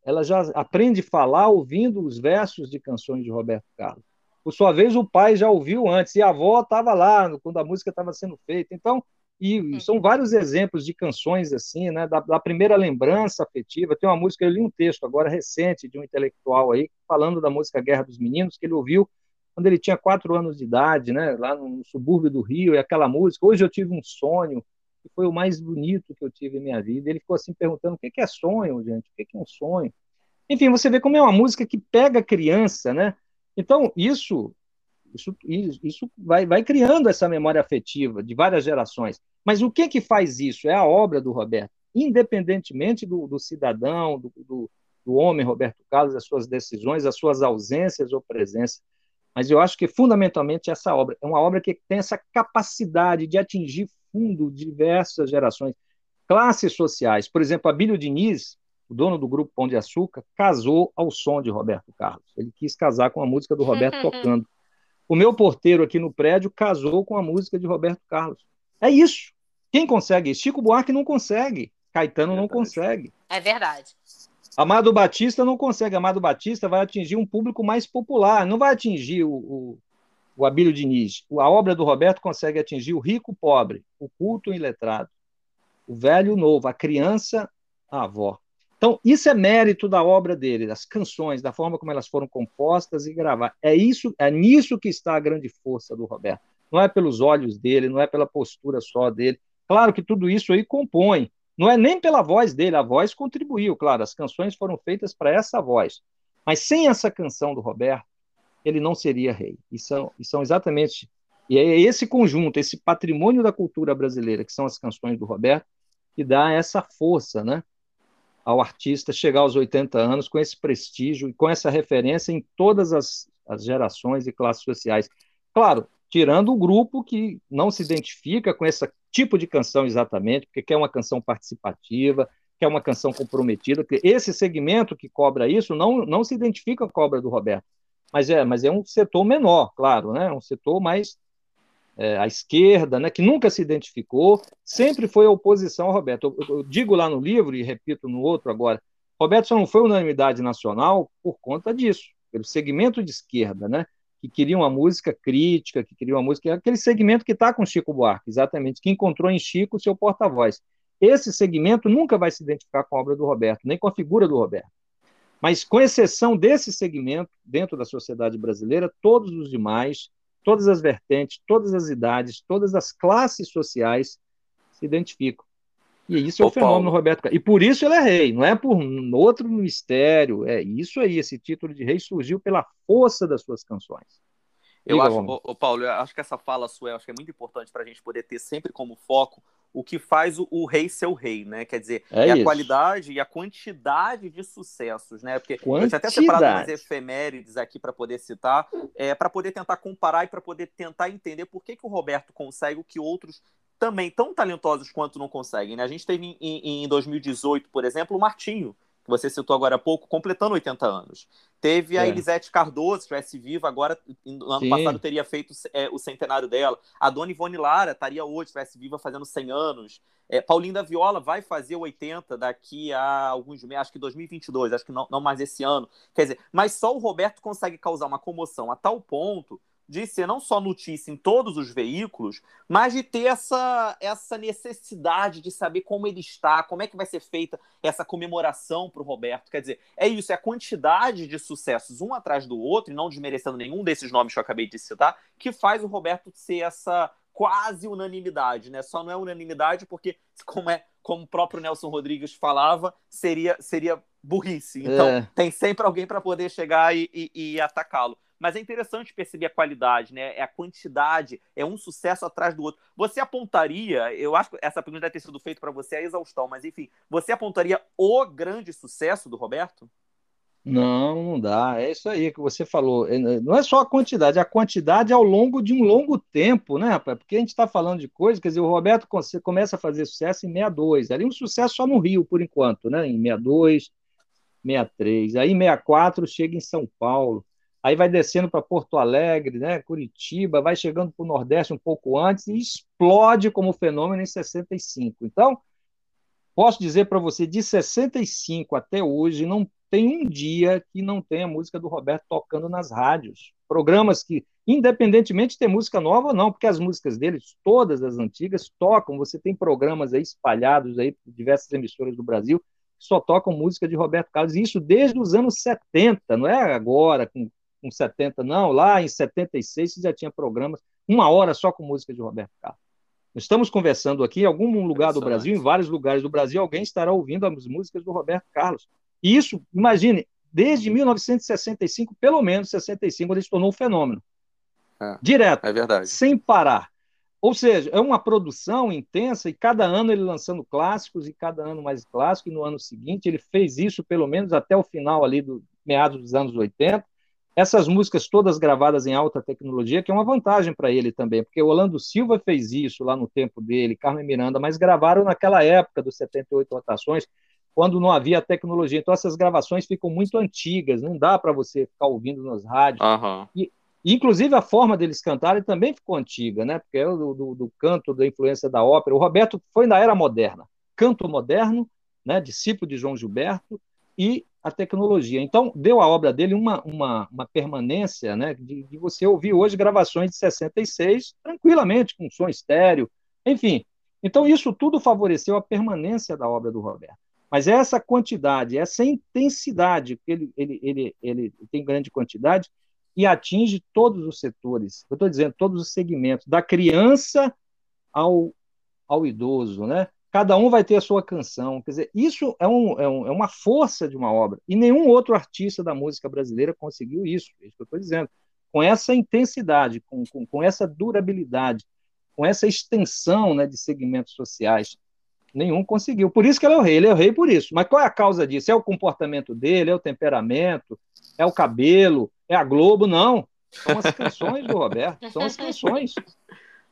ela já aprende a falar ouvindo os versos de canções de Roberto Carlos. Por sua vez, o pai já ouviu antes, e a avó estava lá quando a música estava sendo feita. Então, e uhum. são vários exemplos de canções assim, né? Da, da, primeira lembrança afetiva. Tem uma música, eu li um texto agora recente de um intelectual aí, falando da música Guerra dos Meninos, que ele ouviu quando ele tinha quatro anos de idade, né, lá no subúrbio do Rio, e aquela música. Hoje eu tive um sonho, que foi o mais bonito que eu tive em minha vida. Ele ficou assim perguntando: o que é sonho, gente? O que é um sonho? Enfim, você vê como é uma música que pega a criança, né? Então, isso isso, isso vai, vai criando essa memória afetiva de várias gerações. Mas o que que faz isso? É a obra do Roberto. Independentemente do, do cidadão, do, do, do homem Roberto Carlos, as suas decisões, as suas ausências ou presença. Mas eu acho que, fundamentalmente, essa obra é uma obra que tem essa capacidade de atingir fundo diversas gerações, classes sociais. Por exemplo, Abílio Diniz, o dono do grupo Pão de Açúcar, casou ao som de Roberto Carlos. Ele quis casar com a música do Roberto tocando. O meu porteiro aqui no prédio casou com a música de Roberto Carlos. É isso. Quem consegue? Chico Buarque não consegue. Caetano não consegue. É verdade. Amado Batista não consegue. Amado Batista vai atingir um público mais popular, não vai atingir o, o, o Abílio Diniz. A obra do Roberto consegue atingir o rico, o pobre, o culto, o iletrado, o velho, o novo, a criança, a avó. Então, isso é mérito da obra dele, das canções, da forma como elas foram compostas e gravadas. É isso, é nisso que está a grande força do Roberto. Não é pelos olhos dele, não é pela postura só dele. Claro que tudo isso aí compõe, não é nem pela voz dele, a voz contribuiu, claro, as canções foram feitas para essa voz. Mas sem essa canção do Roberto, ele não seria rei. E são, e são exatamente. E é esse conjunto, esse patrimônio da cultura brasileira, que são as canções do Roberto, que dá essa força né, ao artista chegar aos 80 anos com esse prestígio e com essa referência em todas as, as gerações e classes sociais. Claro, tirando o grupo que não se identifica com esse tipo de canção exatamente, porque quer uma canção participativa, quer uma canção comprometida. Esse segmento que cobra isso não, não se identifica com a obra do Roberto, mas é, mas é um setor menor, claro, né? um setor mais é, à esquerda, né? que nunca se identificou, sempre foi oposição ao Roberto. Eu, eu, digo lá no livro e repito no outro agora, Roberto só não foi unanimidade nacional por conta disso, pelo segmento de esquerda, né? Que queria uma música crítica, que queria uma música. aquele segmento que está com Chico Buarque, exatamente, que encontrou em Chico o seu porta-voz. Esse segmento nunca vai se identificar com a obra do Roberto, nem com a figura do Roberto. Mas, com exceção desse segmento, dentro da sociedade brasileira, todos os demais, todas as vertentes, todas as idades, todas as classes sociais se identificam. E isso é o fenômeno Paulo. Roberto Carlos. E por isso ele é rei, não é por outro mistério. É isso aí, esse título de rei surgiu pela força das suas canções. Eu Diga, acho, ô, Paulo, eu acho que essa fala sua acho que é muito importante para a gente poder ter sempre como foco o que faz o, o, rei ser o rei, né? Quer dizer, é, é a qualidade e a quantidade de sucessos, né? Porque quantidade. eu tinha até separado umas efemérides aqui para poder citar, é, para poder tentar comparar e para poder tentar entender por que, que o Roberto consegue o que outros também tão talentosos quanto não conseguem. Né? A gente teve em, em 2018, por exemplo, o Martinho, que você citou agora há pouco, completando 80 anos. Teve a é. Elisete Cardoso, que estivesse viva agora, no ano Sim. passado teria feito é, o centenário dela. A Dona Ivone Lara estaria hoje, estivesse viva, fazendo 100 anos. É, Paulinho da Viola vai fazer 80 daqui a alguns meses, acho que 2022, acho que não, não mais esse ano. Quer dizer, mas só o Roberto consegue causar uma comoção a tal ponto de ser não só notícia em todos os veículos, mas de ter essa, essa necessidade de saber como ele está, como é que vai ser feita essa comemoração para o Roberto. Quer dizer, é isso, é a quantidade de sucessos um atrás do outro, e não desmerecendo nenhum desses nomes que eu acabei de citar, que faz o Roberto ser essa quase unanimidade, né? Só não é unanimidade porque, como é como o próprio Nelson Rodrigues falava, seria, seria burrice. Então, é. tem sempre alguém para poder chegar e, e, e atacá-lo. Mas é interessante perceber a qualidade, né? É a quantidade, é um sucesso atrás do outro. Você apontaria, eu acho que essa pergunta deve ter sido feita para você a exaustão, mas enfim, você apontaria o grande sucesso do Roberto? Não, não dá. É isso aí que você falou. É, não é só a quantidade, é a quantidade ao longo de um longo tempo, né, rapaz? Porque a gente está falando de coisas, quer dizer, o Roberto começa a fazer sucesso em 62. Ali um sucesso só no Rio, por enquanto, né? Em 62, 63. Aí em 64 chega em São Paulo aí vai descendo para Porto Alegre, né, Curitiba, vai chegando para o Nordeste um pouco antes e explode como fenômeno em 65. Então, posso dizer para você, de 65 até hoje, não tem um dia que não tenha música do Roberto tocando nas rádios. Programas que, independentemente de ter música nova ou não, porque as músicas dele, todas as antigas, tocam. Você tem programas aí espalhados aí por diversas emissoras do Brasil que só tocam música de Roberto Carlos, e isso desde os anos 70, não é agora, com com 70, não, lá em 76 você já tinha programas, uma hora só com música de Roberto Carlos. Estamos conversando aqui em algum lugar do Brasil, em vários lugares do Brasil, alguém estará ouvindo as músicas do Roberto Carlos. E isso, imagine, desde 1965, pelo menos 65, quando ele se tornou um fenômeno. É, Direto. É verdade. Sem parar. Ou seja, é uma produção intensa e cada ano ele lançando clássicos e cada ano mais clássico. E no ano seguinte ele fez isso pelo menos até o final ali do meados dos anos 80 essas músicas todas gravadas em alta tecnologia, que é uma vantagem para ele também, porque o Orlando Silva fez isso lá no tempo dele, Carmen Miranda, mas gravaram naquela época dos 78 rotações, quando não havia tecnologia. Então essas gravações ficam muito antigas, não dá para você ficar ouvindo nas rádios. Uhum. E, inclusive a forma deles cantarem também ficou antiga, né? Porque é do, do, do canto, da influência da ópera. O Roberto foi na era moderna, canto moderno, né? discípulo de João Gilberto, e a tecnologia. Então, deu à obra dele uma, uma, uma permanência, né, de, de, você ouvir hoje gravações de 66 tranquilamente, com som estéreo, enfim. Então, isso tudo favoreceu a permanência da obra do Roberto. Mas essa quantidade, essa intensidade, ele, ele, ele, ele tem grande quantidade e atinge todos os setores, eu estou dizendo, todos os segmentos, da criança ao, ao idoso, né? Cada um vai ter a sua canção. Quer dizer, isso é, um, é, um, é uma força de uma obra. E nenhum outro artista da música brasileira conseguiu isso, é isso que eu estou dizendo. Com essa intensidade, com, com, com, essa durabilidade, com essa extensão né, de segmentos sociais. Nenhum conseguiu. Por isso que ele é o rei, ele é o rei por isso. Mas qual é a causa disso? É o comportamento dele, é o temperamento, é o cabelo, é a Globo? Não. São as canções do Roberto, são as canções.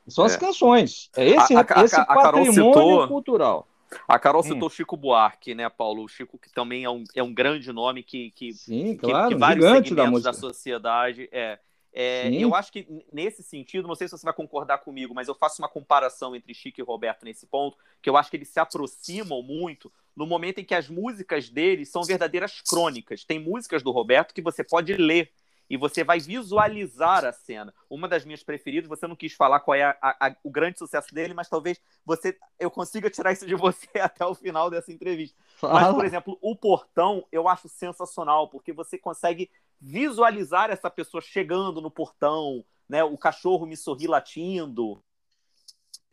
São as é. canções. É esse, a, a, esse a, patrimônio citou, cultural. A Carol hum. citou Chico Buarque, né, Paulo? O Chico, que também é um, é um grande nome que, que, Sim, claro, que, que vários segmentos da, da sociedade. É, é, eu acho que nesse sentido, não sei se você vai concordar comigo, mas eu faço uma comparação entre Chico e Roberto nesse ponto, que eu acho que eles se aproximam muito no momento em que as músicas deles são verdadeiras crônicas. Tem músicas do Roberto que você pode ler e você vai visualizar a cena. Uma das minhas preferidas, você não quis falar qual é a, a, o grande sucesso dele, mas talvez você eu consiga tirar isso de você até o final dessa entrevista. Mas, por exemplo, o portão eu acho sensacional, porque você consegue visualizar essa pessoa chegando no portão, né? O cachorro me sorri latindo.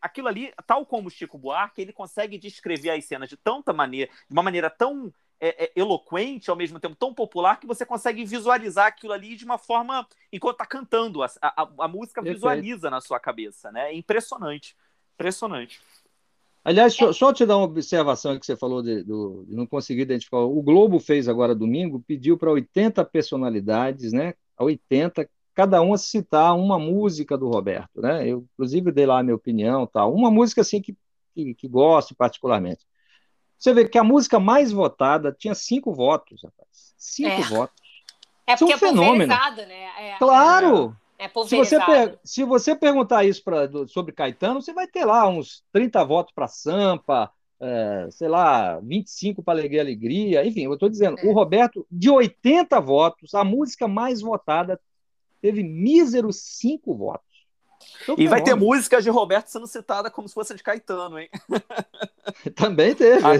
Aquilo ali, tal como o Chico Buarque, ele consegue descrever as cenas de tanta maneira, de uma maneira tão é, é, eloquente, ao mesmo tempo tão popular, que você consegue visualizar aquilo ali de uma forma. Enquanto está cantando, a, a, a música Perfeito. visualiza na sua cabeça, né? É impressionante. Impressionante. Aliás, só, só, te dar uma observação que você falou de, do, de, não conseguir identificar. O Globo fez agora domingo, pediu para 80 personalidades, né? 80, cada uma citar uma música do Roberto, né? Eu, inclusive, dei lá a minha opinião, tal. Uma música assim que, que, que gosto particularmente. Você vê que a música mais votada tinha cinco votos, rapaz. Cinco é. votos. É porque Isso é um é fenômeno. né? É, claro! É, é se, você per... se você perguntar isso pra, sobre Caetano, você vai ter lá uns 30 votos para Sampa, é, sei lá, 25 para Alegria Alegria. Enfim, eu estou dizendo, o Roberto, de 80 votos, a música mais votada teve míseros cinco votos. E vai ter músicas de Roberto sendo citada como se fosse de Caetano, hein? Também teve. Ah,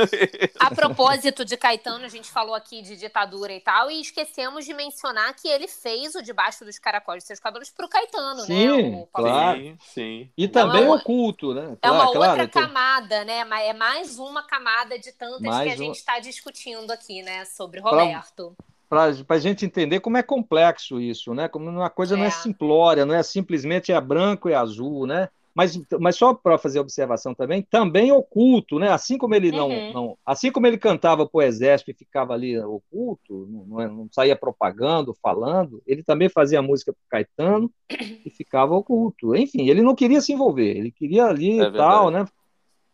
teve. A propósito de Caetano, a gente falou aqui de ditadura e tal, e esquecemos de mencionar que ele fez o Debaixo dos Caracóis de Seus Cabelos pro Caetano, né? sim, né? claro. Sim, sim. E então, também é uma, oculto, né? É uma claro, outra camada, né? É mais uma camada de tantas mais que a gente está discutindo aqui, né? Sobre Roberto. Pra para a gente entender como é complexo isso, né? Como uma coisa é. não é simplória, não é simplesmente é branco e azul, né? Mas, mas só para fazer observação também, também oculto, né? Assim como ele não, uhum. não, assim como ele cantava para o exército e ficava ali oculto, não, não, saía propagando, falando, ele também fazia música para Caetano e ficava oculto. Enfim, ele não queria se envolver, ele queria ali é e tal, né?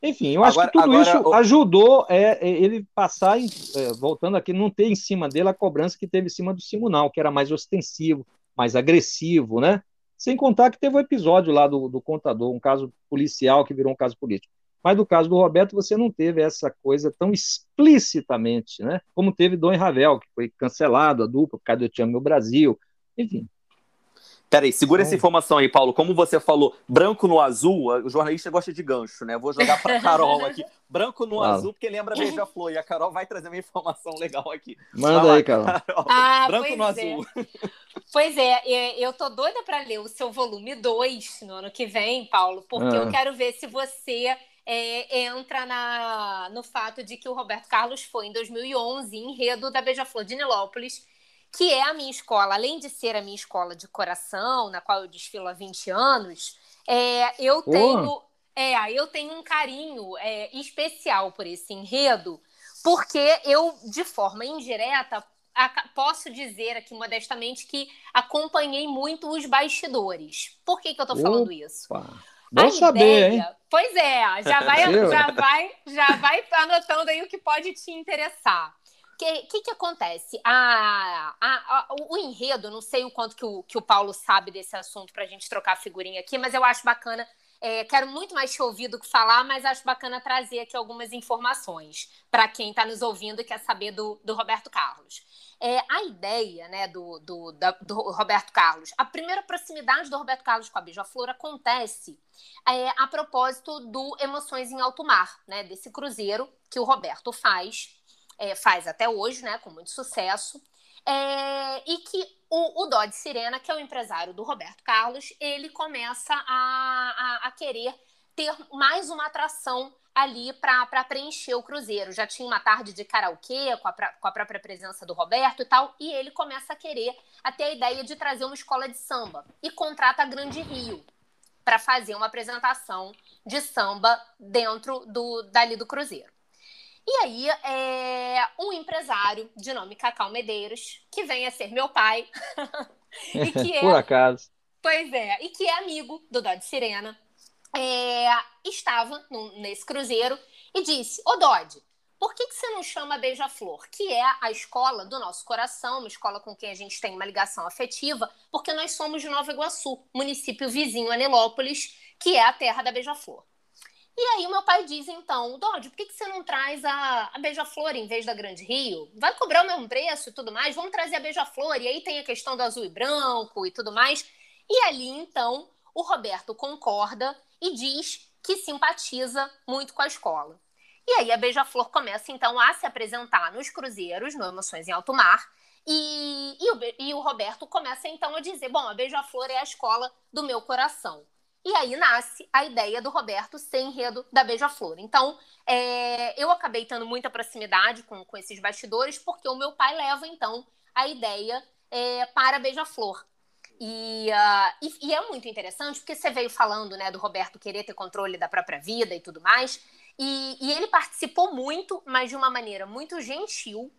Enfim, eu acho agora, que tudo agora, isso o... ajudou é, é, ele passar, em, é, voltando aqui, não ter em cima dele a cobrança que teve em cima do Simonal, que era mais ostensivo, mais agressivo, né? Sem contar que teve o um episódio lá do, do contador, um caso policial que virou um caso político. Mas no caso do Roberto, você não teve essa coisa tão explicitamente, né? Como teve Dom Ravel, que foi cancelado, a dupla, Cadê Eu Te Amo Meu Brasil, enfim. Peraí, segura essa informação aí, Paulo. Como você falou, branco no azul, o jornalista gosta de gancho, né? Vou jogar para Carol aqui. Branco no azul, porque lembra Beija-Flor. E a Carol vai trazer uma informação legal aqui. Manda lá, aí, Carol. Carol. Ah, branco no é. azul. Pois é, eu tô doida para ler o seu volume 2 no ano que vem, Paulo, porque ah. eu quero ver se você é, entra na, no fato de que o Roberto Carlos foi, em 2011, enredo da Beija-Flor de Nilópolis que é a minha escola, além de ser a minha escola de coração, na qual eu desfilo há 20 anos, é, eu tenho é, eu tenho um carinho é, especial por esse enredo, porque eu, de forma indireta, posso dizer aqui modestamente que acompanhei muito os bastidores. Por que, que eu estou falando isso? Bom a saber, ideia, hein? Pois é, já vai, já vai, já vai anotando aí o que pode te interessar que, que, que acontece? A, a, a, o enredo, não sei o quanto que o, que o Paulo sabe desse assunto para a gente trocar figurinha aqui, mas eu acho bacana. É, quero muito mais te ouvir do que falar, mas acho bacana trazer aqui algumas informações para quem está nos ouvindo e quer saber do, do Roberto Carlos. É, a ideia né, do, do, da, do Roberto Carlos, a primeira proximidade do Roberto Carlos com a Beija-Flor acontece é, a propósito do Emoções em Alto Mar, né, desse cruzeiro que o Roberto faz é, faz até hoje, né, com muito sucesso, é, e que o, o Dodge Sirena, que é o empresário do Roberto Carlos, ele começa a, a, a querer ter mais uma atração ali para preencher o cruzeiro. Já tinha uma tarde de karaokê com a, com a própria presença do Roberto e tal, e ele começa a querer até a ideia de trazer uma escola de samba e contrata a Grande Rio para fazer uma apresentação de samba dentro do dali do cruzeiro. E aí, é um empresário de nome Cacau Medeiros, que vem a ser meu pai, e que é, Por acaso. Pois é, e que é amigo do Dodge Sirena, é, estava no, nesse cruzeiro e disse: Ô Dodge, por que, que você não chama Beija-Flor, que é a escola do nosso coração, uma escola com quem a gente tem uma ligação afetiva, porque nós somos de Nova Iguaçu, município vizinho a Nelópolis, que é a terra da Beija-Flor. E aí o meu pai diz, então, Dodge, por que, que você não traz a, a Beija-Flor em vez da Grande Rio? Vai cobrar o mesmo preço e tudo mais? Vamos trazer a Beija-Flor. E aí tem a questão do azul e branco e tudo mais. E ali, então, o Roberto concorda e diz que simpatiza muito com a escola. E aí a Beija-Flor começa, então, a se apresentar nos cruzeiros, no Emoções em Alto Mar, e, e, o, e o Roberto começa, então, a dizer, bom, a Beija-Flor é a escola do meu coração. E aí nasce a ideia do Roberto ser enredo da Beija-Flor. Então, é, eu acabei tendo muita proximidade com, com esses bastidores, porque o meu pai leva, então, a ideia é, para Beija-Flor. E, uh, e, e, é muito interessante, porque você veio falando né, do Roberto querer ter controle da própria vida e tudo mais. E, e ele participou muito, mas de uma maneira muito gentil,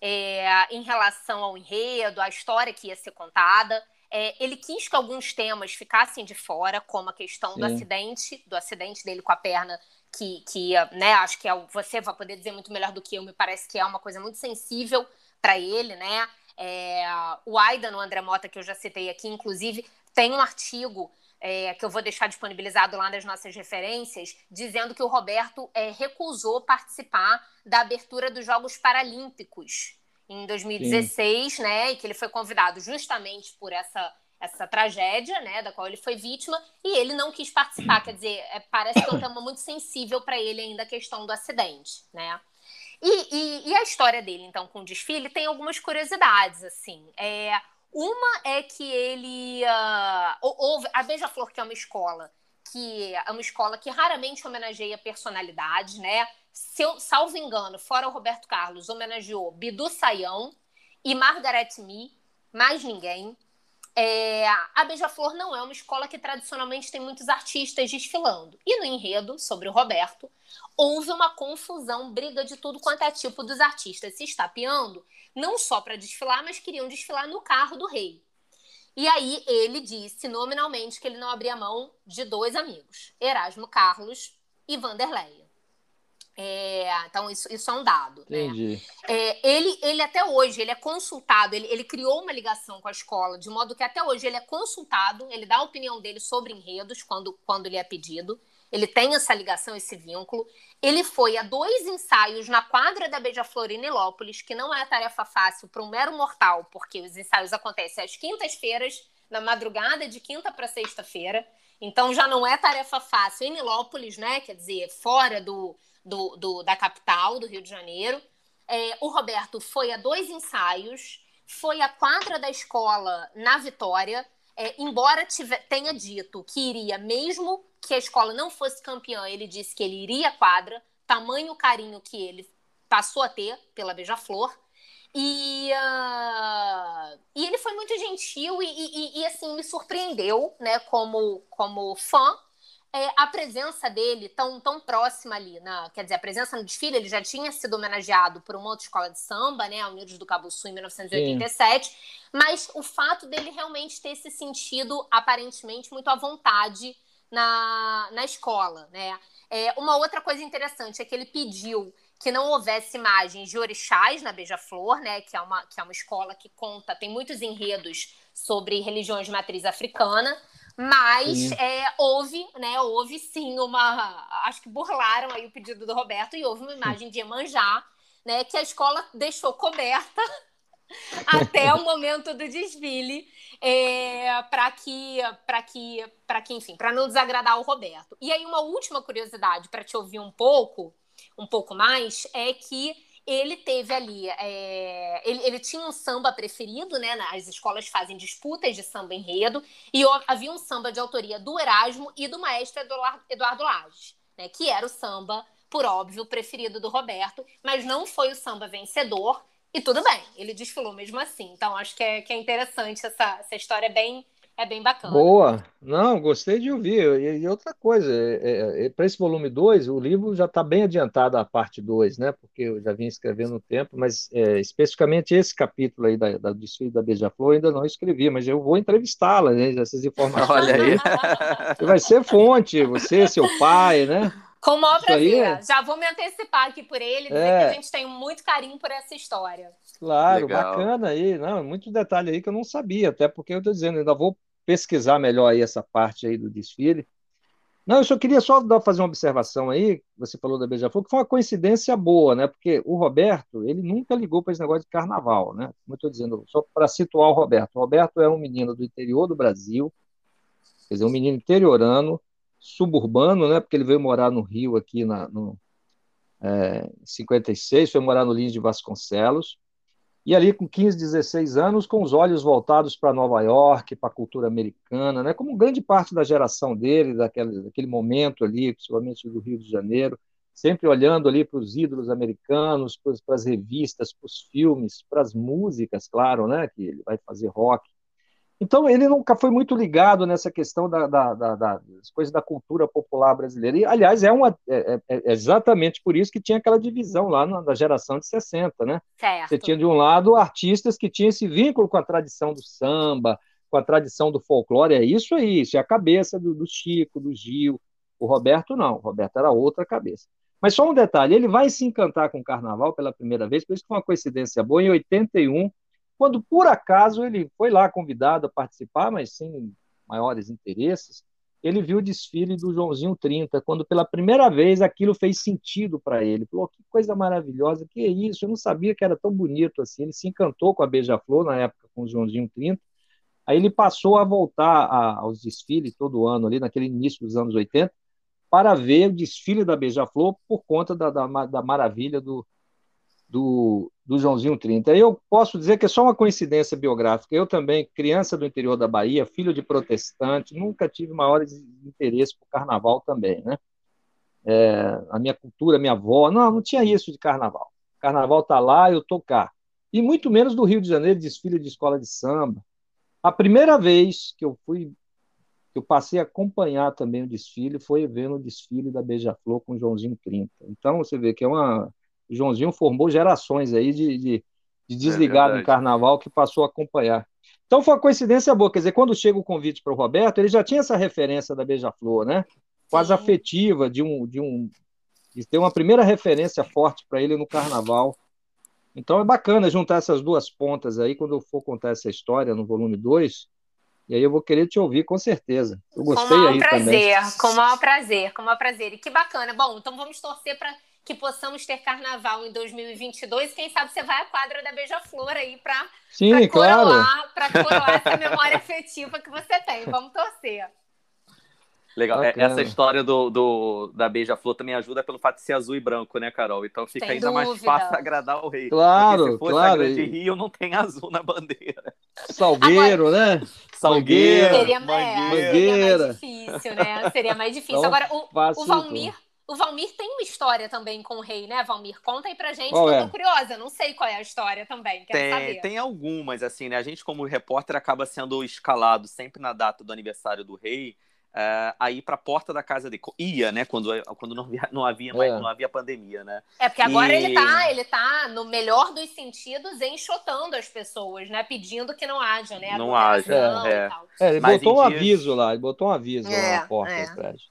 é, em relação ao enredo, à história que ia ser contada. É, ele quis que alguns temas ficassem de fora, como a questão Sim. do acidente, do acidente dele com a perna, que, que né, acho que é, você vai poder dizer muito melhor do que eu, me parece que é uma coisa muito sensível para ele, né? É, o Aida, no André Mota, que eu já citei aqui, inclusive, tem um artigo é, que eu vou deixar disponibilizado lá nas nossas referências, dizendo que o Roberto é, recusou participar da abertura dos Jogos Paralímpicos em 2016, Sim. né? E que ele foi convidado justamente por essa essa tragédia, né, da qual ele foi vítima, e ele não quis participar. Quer dizer, é, parece que é um tema muito sensível para ele ainda a questão do acidente, né? E, e, e, a história dele, então, com o desfile, tem algumas curiosidades, assim. É, uma é que ele. Uh, a Beija-Flor, que é uma escola que é uma escola que raramente homenageia personalidades, né? Se eu, salvo engano, fora o Roberto Carlos, homenageou Bidu Saião e Margaret Me, mais ninguém. É, a Beija-Flor não é uma escola que tradicionalmente tem muitos artistas desfilando. E no enredo, sobre o Roberto, houve uma confusão, briga de tudo quanto é tipo dos artistas se estapeando, não só para desfilar, mas queriam desfilar no carro do rei. E aí ele disse nominalmente que ele não abria mão de dois amigos, Erasmo Carlos e Vanderleia. É, então, isso, isso é um dado. Né? Entendi. Né? É, ele, ele até hoje, ele é consultado, ele, ele criou uma ligação com a escola, de modo que até hoje ele é consultado, ele dá a opinião dele sobre enredos quando, quando lhe é pedido. Ele tem essa ligação, esse vínculo. Ele foi a dois ensaios na quadra da Beija-Flor em Nilópolis, que não é tarefa fácil para um mero mortal, porque os ensaios acontecem às quintas-feiras, na madrugada de quinta para sexta-feira. Então já não é tarefa fácil em Nilópolis, né? Quer dizer, fora do, do, do, da capital, do Rio de Janeiro. É, o Roberto foi a dois ensaios, foi à quadra da escola na Vitória, é, embora tenha dito que iria, mesmo que a escola não fosse campeã, ele disse que ele iria à quadra, tamanho carinho que ele passou a ter pela Beija-Flor. E, uh, e ele foi muito gentil e, e, e, assim me surpreendeu, né, como, como fã, é, a presença dele tão, tão próxima ali, na, quer dizer, a presença no desfile, ele já tinha sido homenageado por uma outra escola de samba, né, a Unidos do Cabo Sul, em 1987, Sim. mas o fato dele realmente ter se sentido, aparentemente, muito à vontade na, na escola, né. É, uma outra coisa interessante é que ele pediu que não houvesse imagens de orixás na Beija-Flor, né, que é, uma, que é uma escola que conta, tem muitos enredos sobre religiões de matriz africana, mas é, houve, né? Houve sim uma. Acho que burlaram aí o pedido do Roberto e houve uma imagem de Iemanjá, né? Que a escola deixou coberta até o momento do desfile é, para que para que para que enfim para não desagradar o Roberto e aí uma última curiosidade para te ouvir um pouco um pouco mais é que ele teve ali. É, ele, ele, tinha um samba preferido, né? As escolas fazem disputas de samba enredo, e havia um samba de autoria do Erasmo e do maestro Eduardo, Lages, né? Que era o samba, por óbvio, preferido do Roberto, mas não foi o samba vencedor, e tudo bem, ele desfilou mesmo assim. Então, acho que é, que é interessante essa, essa história, bem, É bem bacana. Boa. Não, gostei de ouvir. E, e outra coisa, é, é, é para esse volume 2, o livro já está bem adiantado a parte 2, né? Porque eu já vim escrevendo um tempo, mas é, especificamente esse capítulo aí da, da desfile da Beija-Flor ainda não escrevi, mas eu vou entrevistá-la, né? Essas informações. Olha aí. vai ser fonte, você, seu pai, né? Com o maior prazer. É... Já vou me antecipar aqui por ele, dizer é... que a gente tem muito carinho por essa história. Claro, Legal. bacana aí. Não, muito detalhe aí que eu não sabia, até porque eu estou dizendo, ainda vou pesquisar melhor aí essa parte aí do desfile. Não, eu só queria só dar, fazer uma observação aí, você falou da Beija-Flor, que foi uma coincidência boa, né? Porque o Roberto, ele nunca ligou para esse negócio de carnaval, né? Como eu estou dizendo, só para situar o Roberto. O Roberto é um menino do interior do Brasil, quer dizer, um menino interiorano, suburbano, né? Porque ele veio morar no Rio aqui na, no é, 56, foi morar no Lins de Vasconcelos, e ali com 15, 16 anos, com os olhos voltados para Nova York, para a cultura americana, né? como grande parte da geração dele, daquele, daquele momento ali, principalmente do Rio de Janeiro, sempre olhando ali para os ídolos americanos, para as revistas, para os filmes, para as músicas, claro, né? que ele vai fazer rock, então, ele nunca foi muito ligado nessa questão da, da, da, das coisas da cultura popular brasileira. E, aliás, é, uma, é, é, é exatamente por isso que tinha aquela divisão lá na, na geração de 60, né? Certo. Você tinha, de um lado, artistas que tinham esse vínculo com a tradição do samba, com a tradição do folclore. É isso aí, isso é a cabeça do, do Chico, do Gil. O Roberto não, o Roberto era outra cabeça. Mas só um detalhe, ele vai se encantar com o carnaval pela primeira vez, por isso que foi uma coincidência boa, em 81, quando por acaso ele foi lá convidado a participar, mas sem maiores interesses, ele viu o desfile do Joãozinho 30, quando pela primeira vez aquilo fez sentido para ele. Falou, que coisa maravilhosa, que é isso? Eu não sabia que era tão bonito assim. Ele se encantou com a Beija-Flor na época com o Joãozinho 30. Aí ele passou a voltar a, aos desfiles todo ano, ali naquele início dos anos 80, para ver o desfile da Beija-Flor por conta da, da, da maravilha do, do, do Joãozinho 30. Eu posso dizer que é só uma coincidência biográfica. Eu também, criança do interior da Bahia, filho de protestante, nunca tive maiores interesse por carnaval também, né? É, a minha cultura, minha avó, não, não tinha isso de carnaval. Carnaval tá lá, eu tô cá. E muito menos do Rio de Janeiro, desfile de escola de samba. A primeira vez que eu fui, que eu passei a acompanhar também o desfile, foi vendo o desfile da Beija-Flor com o Joãozinho 30. Então, você vê que é uma o Joãozinho formou gerações aí de, de, de desligado é carnaval que passou a acompanhar. Então foi uma coincidência boa, quer dizer, quando chega o convite para o Roberto, ele já tinha essa referência da Beija-Flor, né? Quase Sim. afetiva, de um, de um de ter uma primeira referência forte para ele no carnaval. Então é bacana juntar essas duas pontas aí quando eu for contar essa história no volume 2. E aí eu vou querer te ouvir com certeza. Eu gostei com maior aí prazer, também. Com o maior prazer, com o maior prazer. E que bacana. Bom, então vamos torcer para que possamos ter carnaval em 2022. Quem sabe você vai à quadra da Beija-Flor aí para coroar, claro. coroar essa memória afetiva que você tem. Vamos torcer. Legal. É, essa história do, do da Beija-Flor também ajuda pelo fato de ser azul e branco, né, Carol? Então fica Sem ainda dúvida. mais fácil agradar o rei. Claro, Porque se fosse claro. a Grande Rio, não tem azul na bandeira. Salgueiro, Agora, né? Salgueiro, seria, mangueira. É, seria mais difícil, né? Seria mais difícil. Então, Agora, o, o Valmir o Valmir tem uma história também com o rei, né, Valmir? Conta aí pra gente, que eu tô é? curiosa. Não sei qual é a história também, quero tem, saber. Tem algumas, assim, né? A gente, como repórter, acaba sendo escalado sempre na data do aniversário do rei, uh, aí para a porta da casa dele. Ia, né? Quando, quando não, havia, não, havia, mais, é. não havia pandemia, né? É, porque agora e... ele, tá, ele tá, no melhor dos sentidos, enxotando as pessoas, né? Pedindo que não haja, né? Não haja, é. é. ele Mas botou um dias... aviso lá, ele botou um aviso é, lá na porta é. prédio.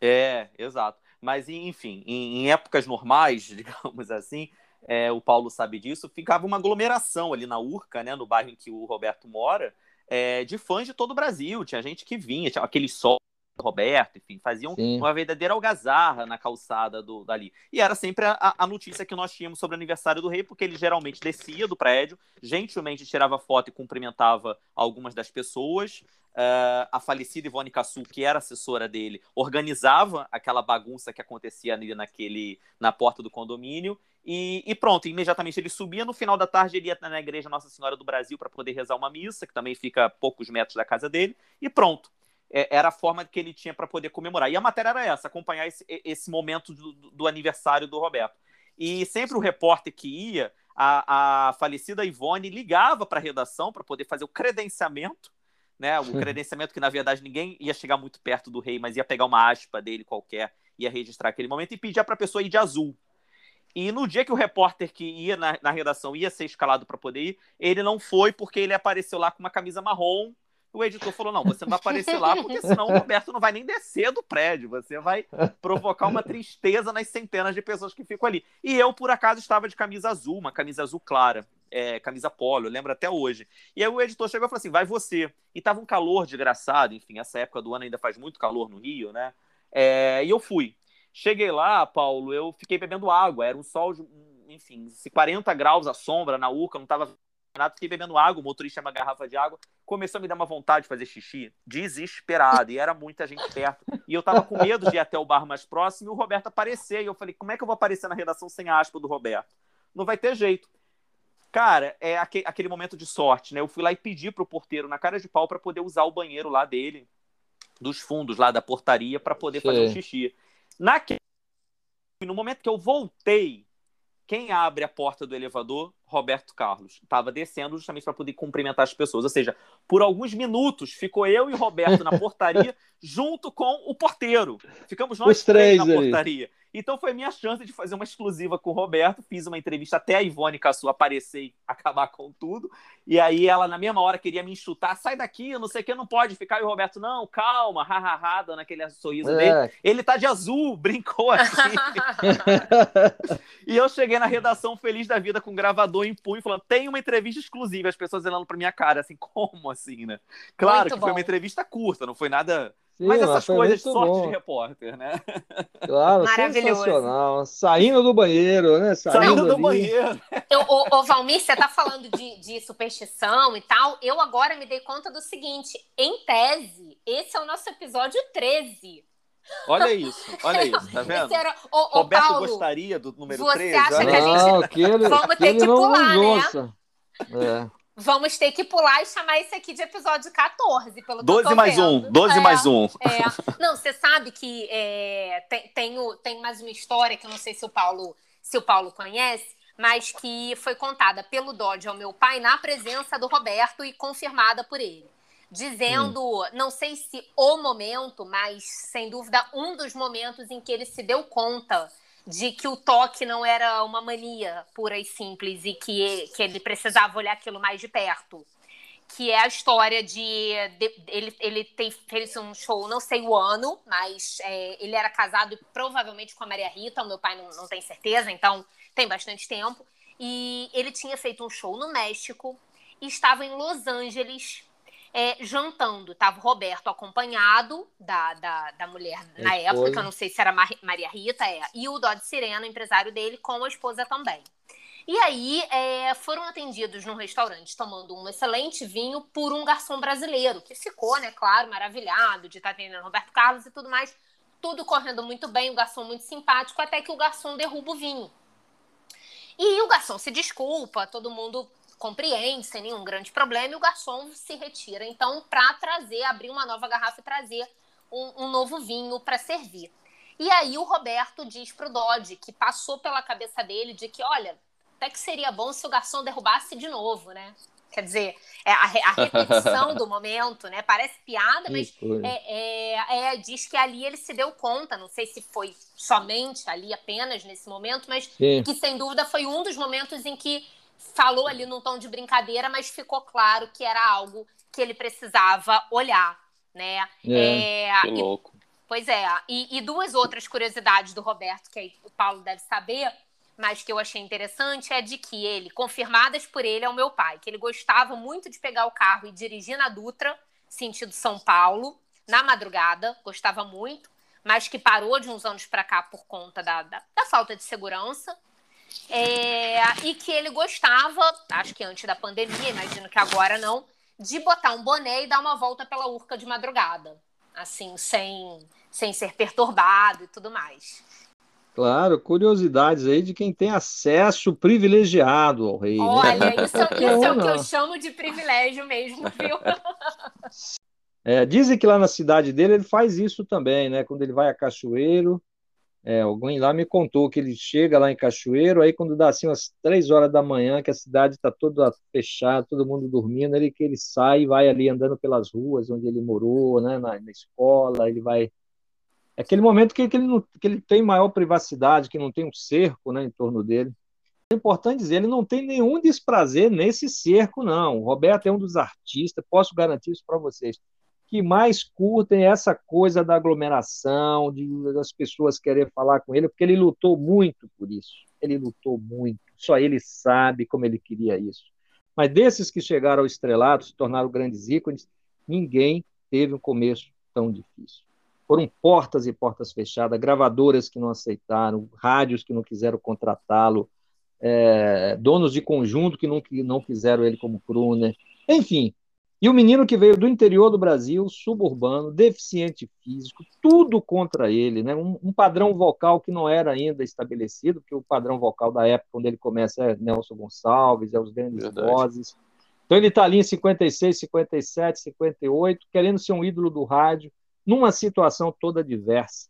É, exato. Mas, enfim, em, épocas normais, digamos assim, é, o Paulo sabe disso, ficava uma aglomeração ali na Urca, né, no bairro em que o Roberto mora, é, de fãs de todo o Brasil. Tinha gente que vinha, tinha aquele sol Roberto, enfim, faziam Sim. uma verdadeira algazarra na calçada do, dali. E era sempre a, a, notícia que nós tínhamos sobre o aniversário do rei, porque ele geralmente descia do prédio, gentilmente tirava foto e cumprimentava algumas das pessoas. Uh, a falecida Ivone Cassu, que era assessora dele, organizava aquela bagunça que acontecia ali naquele, na porta do condomínio. E, e, pronto, imediatamente ele subia. No final da tarde, ele ia na igreja Nossa Senhora do Brasil para poder rezar uma missa, que também fica a poucos metros da casa dele. E pronto. É, era a forma que ele tinha para poder comemorar. E a matéria era essa: acompanhar esse, esse momento do, do, aniversário do Roberto. E sempre o repórter que ia, a, a falecida Ivone ligava para a redação para poder fazer o credenciamento né? O credenciamento que, na verdade, ninguém ia chegar muito perto do rei, mas ia pegar uma aspa dele qualquer, ia registrar aquele momento e pedir para a pessoa ir de azul. E no dia que o repórter que ia na, na redação ia ser escalado para poder ir, ele não foi porque ele apareceu lá com uma camisa marrom. O editor falou: não, você não vai aparecer lá, porque senão o Roberto não vai nem descer do prédio. Você vai provocar uma tristeza nas centenas de pessoas que ficam ali. E eu, por acaso, estava de camisa azul, uma camisa azul clara, é, camisa polo, eu lembro até hoje. E aí o editor chegou e falou assim: vai você. E tava um calor desgraçado, enfim, essa época do ano ainda faz muito calor no Rio, né? É, e eu fui. Cheguei lá, Paulo, eu fiquei bebendo água. Era um sol, de, enfim, 40 graus à sombra na Uca, não estava nada. Fiquei bebendo água, o motorista uma garrafa de água. Começou a me dar uma vontade de fazer xixi, desesperado, e era muita gente perto. E eu tava com medo de ir até o bar mais próximo e o Roberto aparecer. E eu falei, como é que eu vou aparecer na redação sem a aspa do Roberto? Não vai ter jeito. Cara, é aquele momento de sorte, né? Eu fui lá e pedi pro porteiro na cara de pau para poder usar o banheiro lá dele, dos fundos lá da portaria, para poder Sim. fazer o xixi. Naquele... No momento que eu voltei, quem abre a porta do elevador? Roberto Carlos. Estava descendo justamente para poder cumprimentar as pessoas. Ou seja, por alguns minutos ficou eu e o Roberto na portaria junto com o porteiro. Ficamos nós Os três, três na portaria. Então foi minha chance de fazer uma exclusiva com o Roberto. Fiz uma entrevista até a Ivone Caçu aparecer e acabar com tudo. E aí ela, na mesma hora, queria me enxutar. Sai daqui, não sei o que, não pode ficar. E o Roberto, não, calma, hahaha, dando aquele sorriso é. dele. Ele tá de azul, brincou assim. e eu cheguei na redação feliz da vida com o gravador em punho, falando, tem uma entrevista exclusiva. As pessoas olhando pra minha cara, assim, como assim, né? Claro Muito que bom. foi uma entrevista curta, não foi nada Sim, mas essas coisas de sorte bom. de repórter, né? Claro, Maravilhoso. sensacional. Saindo do banheiro, né? Saindo, Saindo do ali. banheiro. Eu, o, o Valmir, você tá falando de, de superstição e tal. Eu agora me dei conta do seguinte: em tese, esse é o nosso episódio 13. Olha isso, olha isso, tá vendo? Era, o, o Roberto Paulo, gostaria do número você 13? Acha que a gente... Não, aquele, Vamos ter que pular, né? É. Vamos ter que pular e chamar esse aqui de episódio 14, pelo 12 mais vendo. um, 12 é, mais um. É. Não, você sabe que é, tem, tem, tem, mais uma história que eu não sei se o Paulo, se o Paulo conhece, mas que foi contada pelo Dodge ao meu pai na presença do Roberto e confirmada por ele. Dizendo, hum. não sei se o momento, mas sem dúvida um dos momentos em que ele se deu conta de que o toque não era uma mania pura e simples e que, que ele precisava olhar aquilo mais de perto. Que é a história de. de ele ele tem, fez um show, não sei o ano, mas é, ele era casado provavelmente com a Maria Rita, o meu pai não, não tem certeza, então tem bastante tempo. E ele tinha feito um show no México e estava em Los Angeles é, jantando. Tava o Roberto acompanhado da, da, da mulher na época, não sei se era Mar Maria Rita, é, e o Dodge Sirena, empresário dele, com a esposa também. E aí é, foram atendidos num restaurante tomando um excelente vinho por um garçom brasileiro, que ficou, né, claro, maravilhado de estar atendendo Roberto Carlos e tudo mais. Tudo correndo muito bem, o garçom muito simpático, até que o garçom derruba o vinho. E o garçom se desculpa, todo mundo compreende sem nenhum grande problema e o garçom se retira. Então, para trazer, abrir uma nova garrafa e trazer um, um novo vinho para servir. E aí o Roberto diz pro Dodge que passou pela cabeça dele de que, olha, até que seria bom se o garçom derrubasse de novo, né? Quer dizer, é a, a repetição do momento, né? Parece piada, mas é, é, é, diz que ali ele se deu conta, não sei se foi somente ali apenas nesse momento, mas Sim. que sem dúvida foi um dos momentos em que falou ali num tom de brincadeira, mas ficou claro que era algo que ele precisava olhar, né? É, é que louco. E, pois é, e, e, duas outras curiosidades do Roberto, que aí o Paulo deve saber, mas que eu achei interessante, é de que ele, confirmadas por ele, é o meu pai, que ele gostava muito de pegar o carro e dirigir na Dutra, sentido São Paulo, na madrugada, gostava muito, mas que parou de uns anos para cá por conta da, da, da falta de segurança. É, e que ele gostava, acho que antes da pandemia, imagino que agora não, de botar um boné e dar uma volta pela urca de madrugada. Assim, sem, sem ser perturbado e tudo mais. Claro, curiosidades aí de quem tem acesso privilegiado ao rei. Né? Olha, né? isso, isso é o que eu chamo de privilégio mesmo, viu? É, dizem que lá na cidade dele ele faz isso também, né? Quando ele vai a Cachoeiro, É, alguém lá me contou que ele chega lá em Cachoeiro, aí quando dá assim umas três horas da manhã, que a cidade está toda fechada, todo mundo dormindo, ele que ele sai e vai ali andando pelas ruas onde ele morou, né, na, na escola, ele vai é aquele momento que, que, ele não, que ele tem maior privacidade, que não tem um cerco né, em torno dele. É importante dizer, ele não tem nenhum desprazer nesse cerco, não. O Roberto é um dos artistas, posso garantir isso para vocês, que mais curtem essa coisa da aglomeração, de das pessoas querer falar com ele, porque ele lutou muito por isso. Ele lutou muito. Só ele sabe como ele queria isso. Mas desses que chegaram ao estrelato, se tornaram grandes ícones, ninguém teve um começo tão difícil. Foram portas e portas fechadas, gravadoras que não aceitaram, rádios que não quiseram contratá-lo, é, donos de conjunto que não, que não quiseram ele como crooner, enfim. E o menino que veio do interior do Brasil, suburbano, deficiente físico, tudo contra ele, né? um, um padrão vocal que não era ainda estabelecido, porque o padrão vocal da época, quando ele começa, é Nelson Gonçalves, é os grandes Verdade. vozes. Então ele está ali em 56, 57, 58, querendo ser um ídolo do rádio, numa situação toda diversa.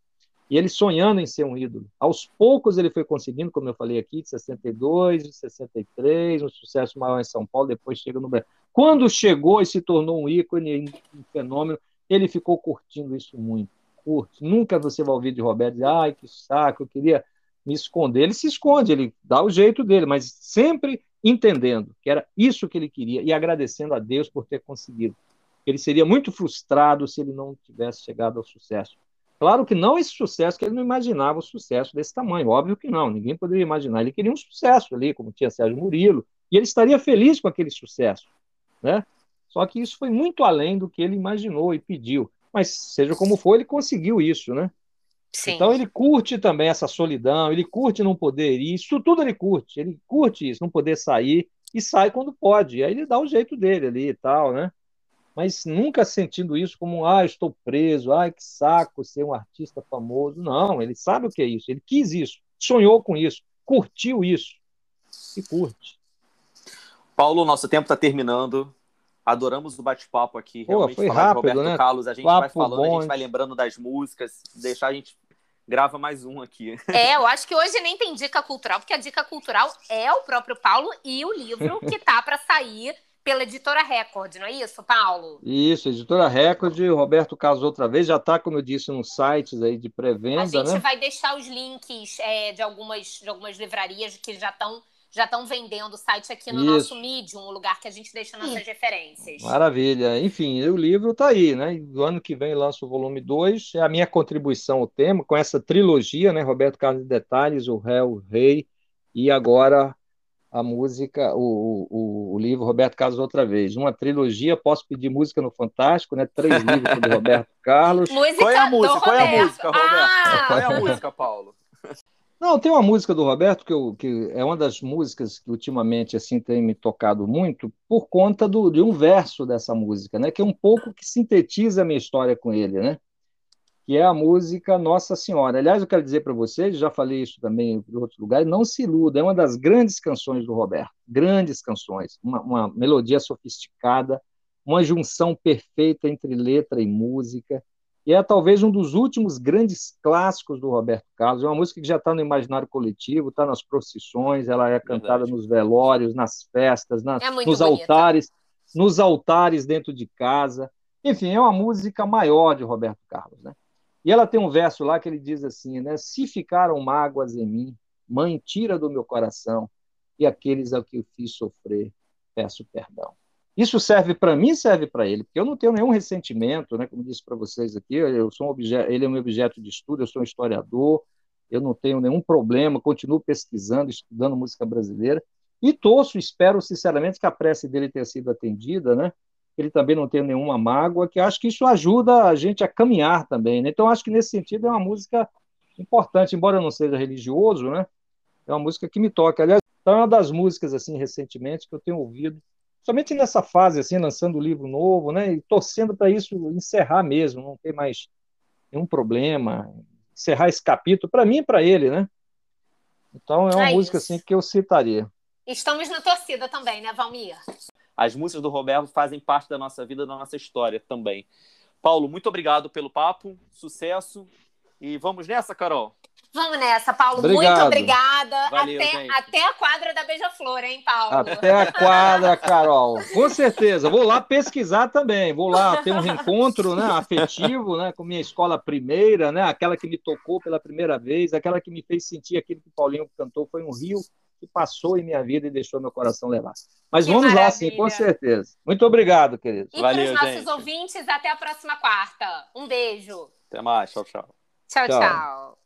E ele sonhando em ser um ídolo. Aos poucos ele foi conseguindo, como eu falei aqui, de 62, de 63, um sucesso maior em São Paulo, depois chega no Brasil. Quando chegou e se tornou um ícone, um fenômeno, ele ficou curtindo isso muito. Curte. Nunca você vai ouvir de Roberto dizer, ai, que saco, eu queria me esconder. Ele se esconde, ele dá o jeito dele, mas sempre entendendo que era isso que ele queria e agradecendo a Deus por ter conseguido. Ele seria muito frustrado se ele não tivesse chegado ao sucesso. Claro que não esse sucesso, que ele não imaginava o sucesso desse tamanho, óbvio que não, ninguém poderia imaginar. Ele queria um sucesso ali, como tinha Sérgio Murilo, e ele estaria feliz com aquele sucesso, né? Só que isso foi muito além do que ele imaginou e pediu. Mas seja como for, ele conseguiu isso, né? Sim. Então ele curte também essa solidão, ele curte não poder ir, isso tudo ele curte, ele curte isso, não poder sair e sai quando pode. Aí ele dá o jeito dele ali e tal, né? mas nunca sentindo isso como, ah, estou preso, ai, que saco ser um artista famoso. Não, ele sabe o que é isso, ele quis isso, sonhou com isso, curtiu isso e curte. Paulo, nosso tempo está terminando. Adoramos o bate-papo aqui. Realmente Pô, foi rápido, Roberto né? Carlos. A gente Papo vai falando, bom, a gente vai lembrando das músicas. Deixar a gente grava mais um aqui. É, eu acho que hoje nem tem dica cultural, porque a dica cultural é o próprio Paulo e o livro que tá para sair pela editora Record, não é isso, Paulo? Isso, editora Record, o Roberto Carlos outra vez, já está, como eu disse, nos sites aí de pré-venda. A gente né? vai deixar os links é, de, algumas, de algumas livrarias que já estão já estão vendendo o site aqui no Isso. nosso Medium, o lugar que a gente deixa nossas referências. Maravilha. Enfim, o livro está aí, né? Do ano que vem lança o volume 2. É a minha contribuição ao tema, com essa trilogia, né? Roberto Carlos de Detalhes, O Réu, o Rei, e agora a música, o, o, o, livro Roberto Carlos outra vez. Uma trilogia, posso pedir música no Fantástico, né? Três livros do Roberto Carlos. Música Qual é a música? Qual é a música, Roberto? Ah! Qual é a música, Paulo? Não, tem uma música do Roberto que, eu, que é uma das músicas que ultimamente assim tem me tocado muito por conta do, de um verso dessa música, né? Que é um pouco que sintetiza a minha história com ele, né? que é a música Nossa Senhora. Aliás, eu quero dizer para vocês, já falei isso também em outros lugares, não se iluda, é uma das grandes canções do Roberto, grandes canções, uma, uma melodia sofisticada, uma junção perfeita entre letra e música, e é talvez um dos últimos grandes clássicos do Roberto Carlos, é uma música que já está no imaginário coletivo, está nas procissões, ela é cantada Verdade. nos velórios, nas festas, na, é nos bonita. altares, nos altares dentro de casa, enfim, é uma música maior de Roberto Carlos, né? E ela tem um verso lá que ele diz assim, né? Se ficaram mágoas em mim, mãe, tira do meu coração, e aqueles a que eu fiz sofrer, peço perdão. Isso serve para mim, serve para ele, porque eu não tenho nenhum ressentimento, né? Como disse para vocês aqui, eu sou um objeto, ele é um objeto de estudo, eu sou um historiador, eu não tenho nenhum problema, continuo pesquisando, estudando música brasileira e torço, espero sinceramente que a prece dele tenha sido atendida, né? ele também não tem nenhuma mágoa, que acho que isso ajuda a gente a caminhar também. Né? Então, acho que nesse sentido é uma música importante, embora eu não seja religioso, né? É uma música que me toca. Aliás, é uma das músicas, assim, recentemente, que eu tenho ouvido, somente nessa fase, assim, lançando o livro novo, né? E torcendo para isso encerrar mesmo, não ter mais nenhum problema, encerrar esse capítulo, para mim e para ele, né? Então, é uma é música, assim, que eu citaria. Estamos na torcida também, né, Valmir? As músicas do Roberto fazem parte da nossa vida, da nossa história também. Paulo, muito obrigado pelo papo, sucesso e vamos nessa, Carol. Vamos nessa, Paulo. Obrigado. Muito obrigada. Valeu, até, gente. até a quadra da Beija-Flor, hein, Paulo? Até a quadra, Carol. Com certeza. Vou lá pesquisar também. Vou lá ter um reencontro né, afetivo né, com minha escola primeira, né, aquela que me tocou pela primeira vez, aquela que me fez sentir aquilo que o Paulinho cantou. Foi um rio que passou em minha vida e deixou meu coração levar. Mas Que vamos lá, maravilha. sim, com certeza. Muito obrigado, querido. E Valeu, para os nossos gente. ouvintes, até a próxima quarta. Um beijo. Até mais. Tchau, tchau. Tchau, Tchau. tchau.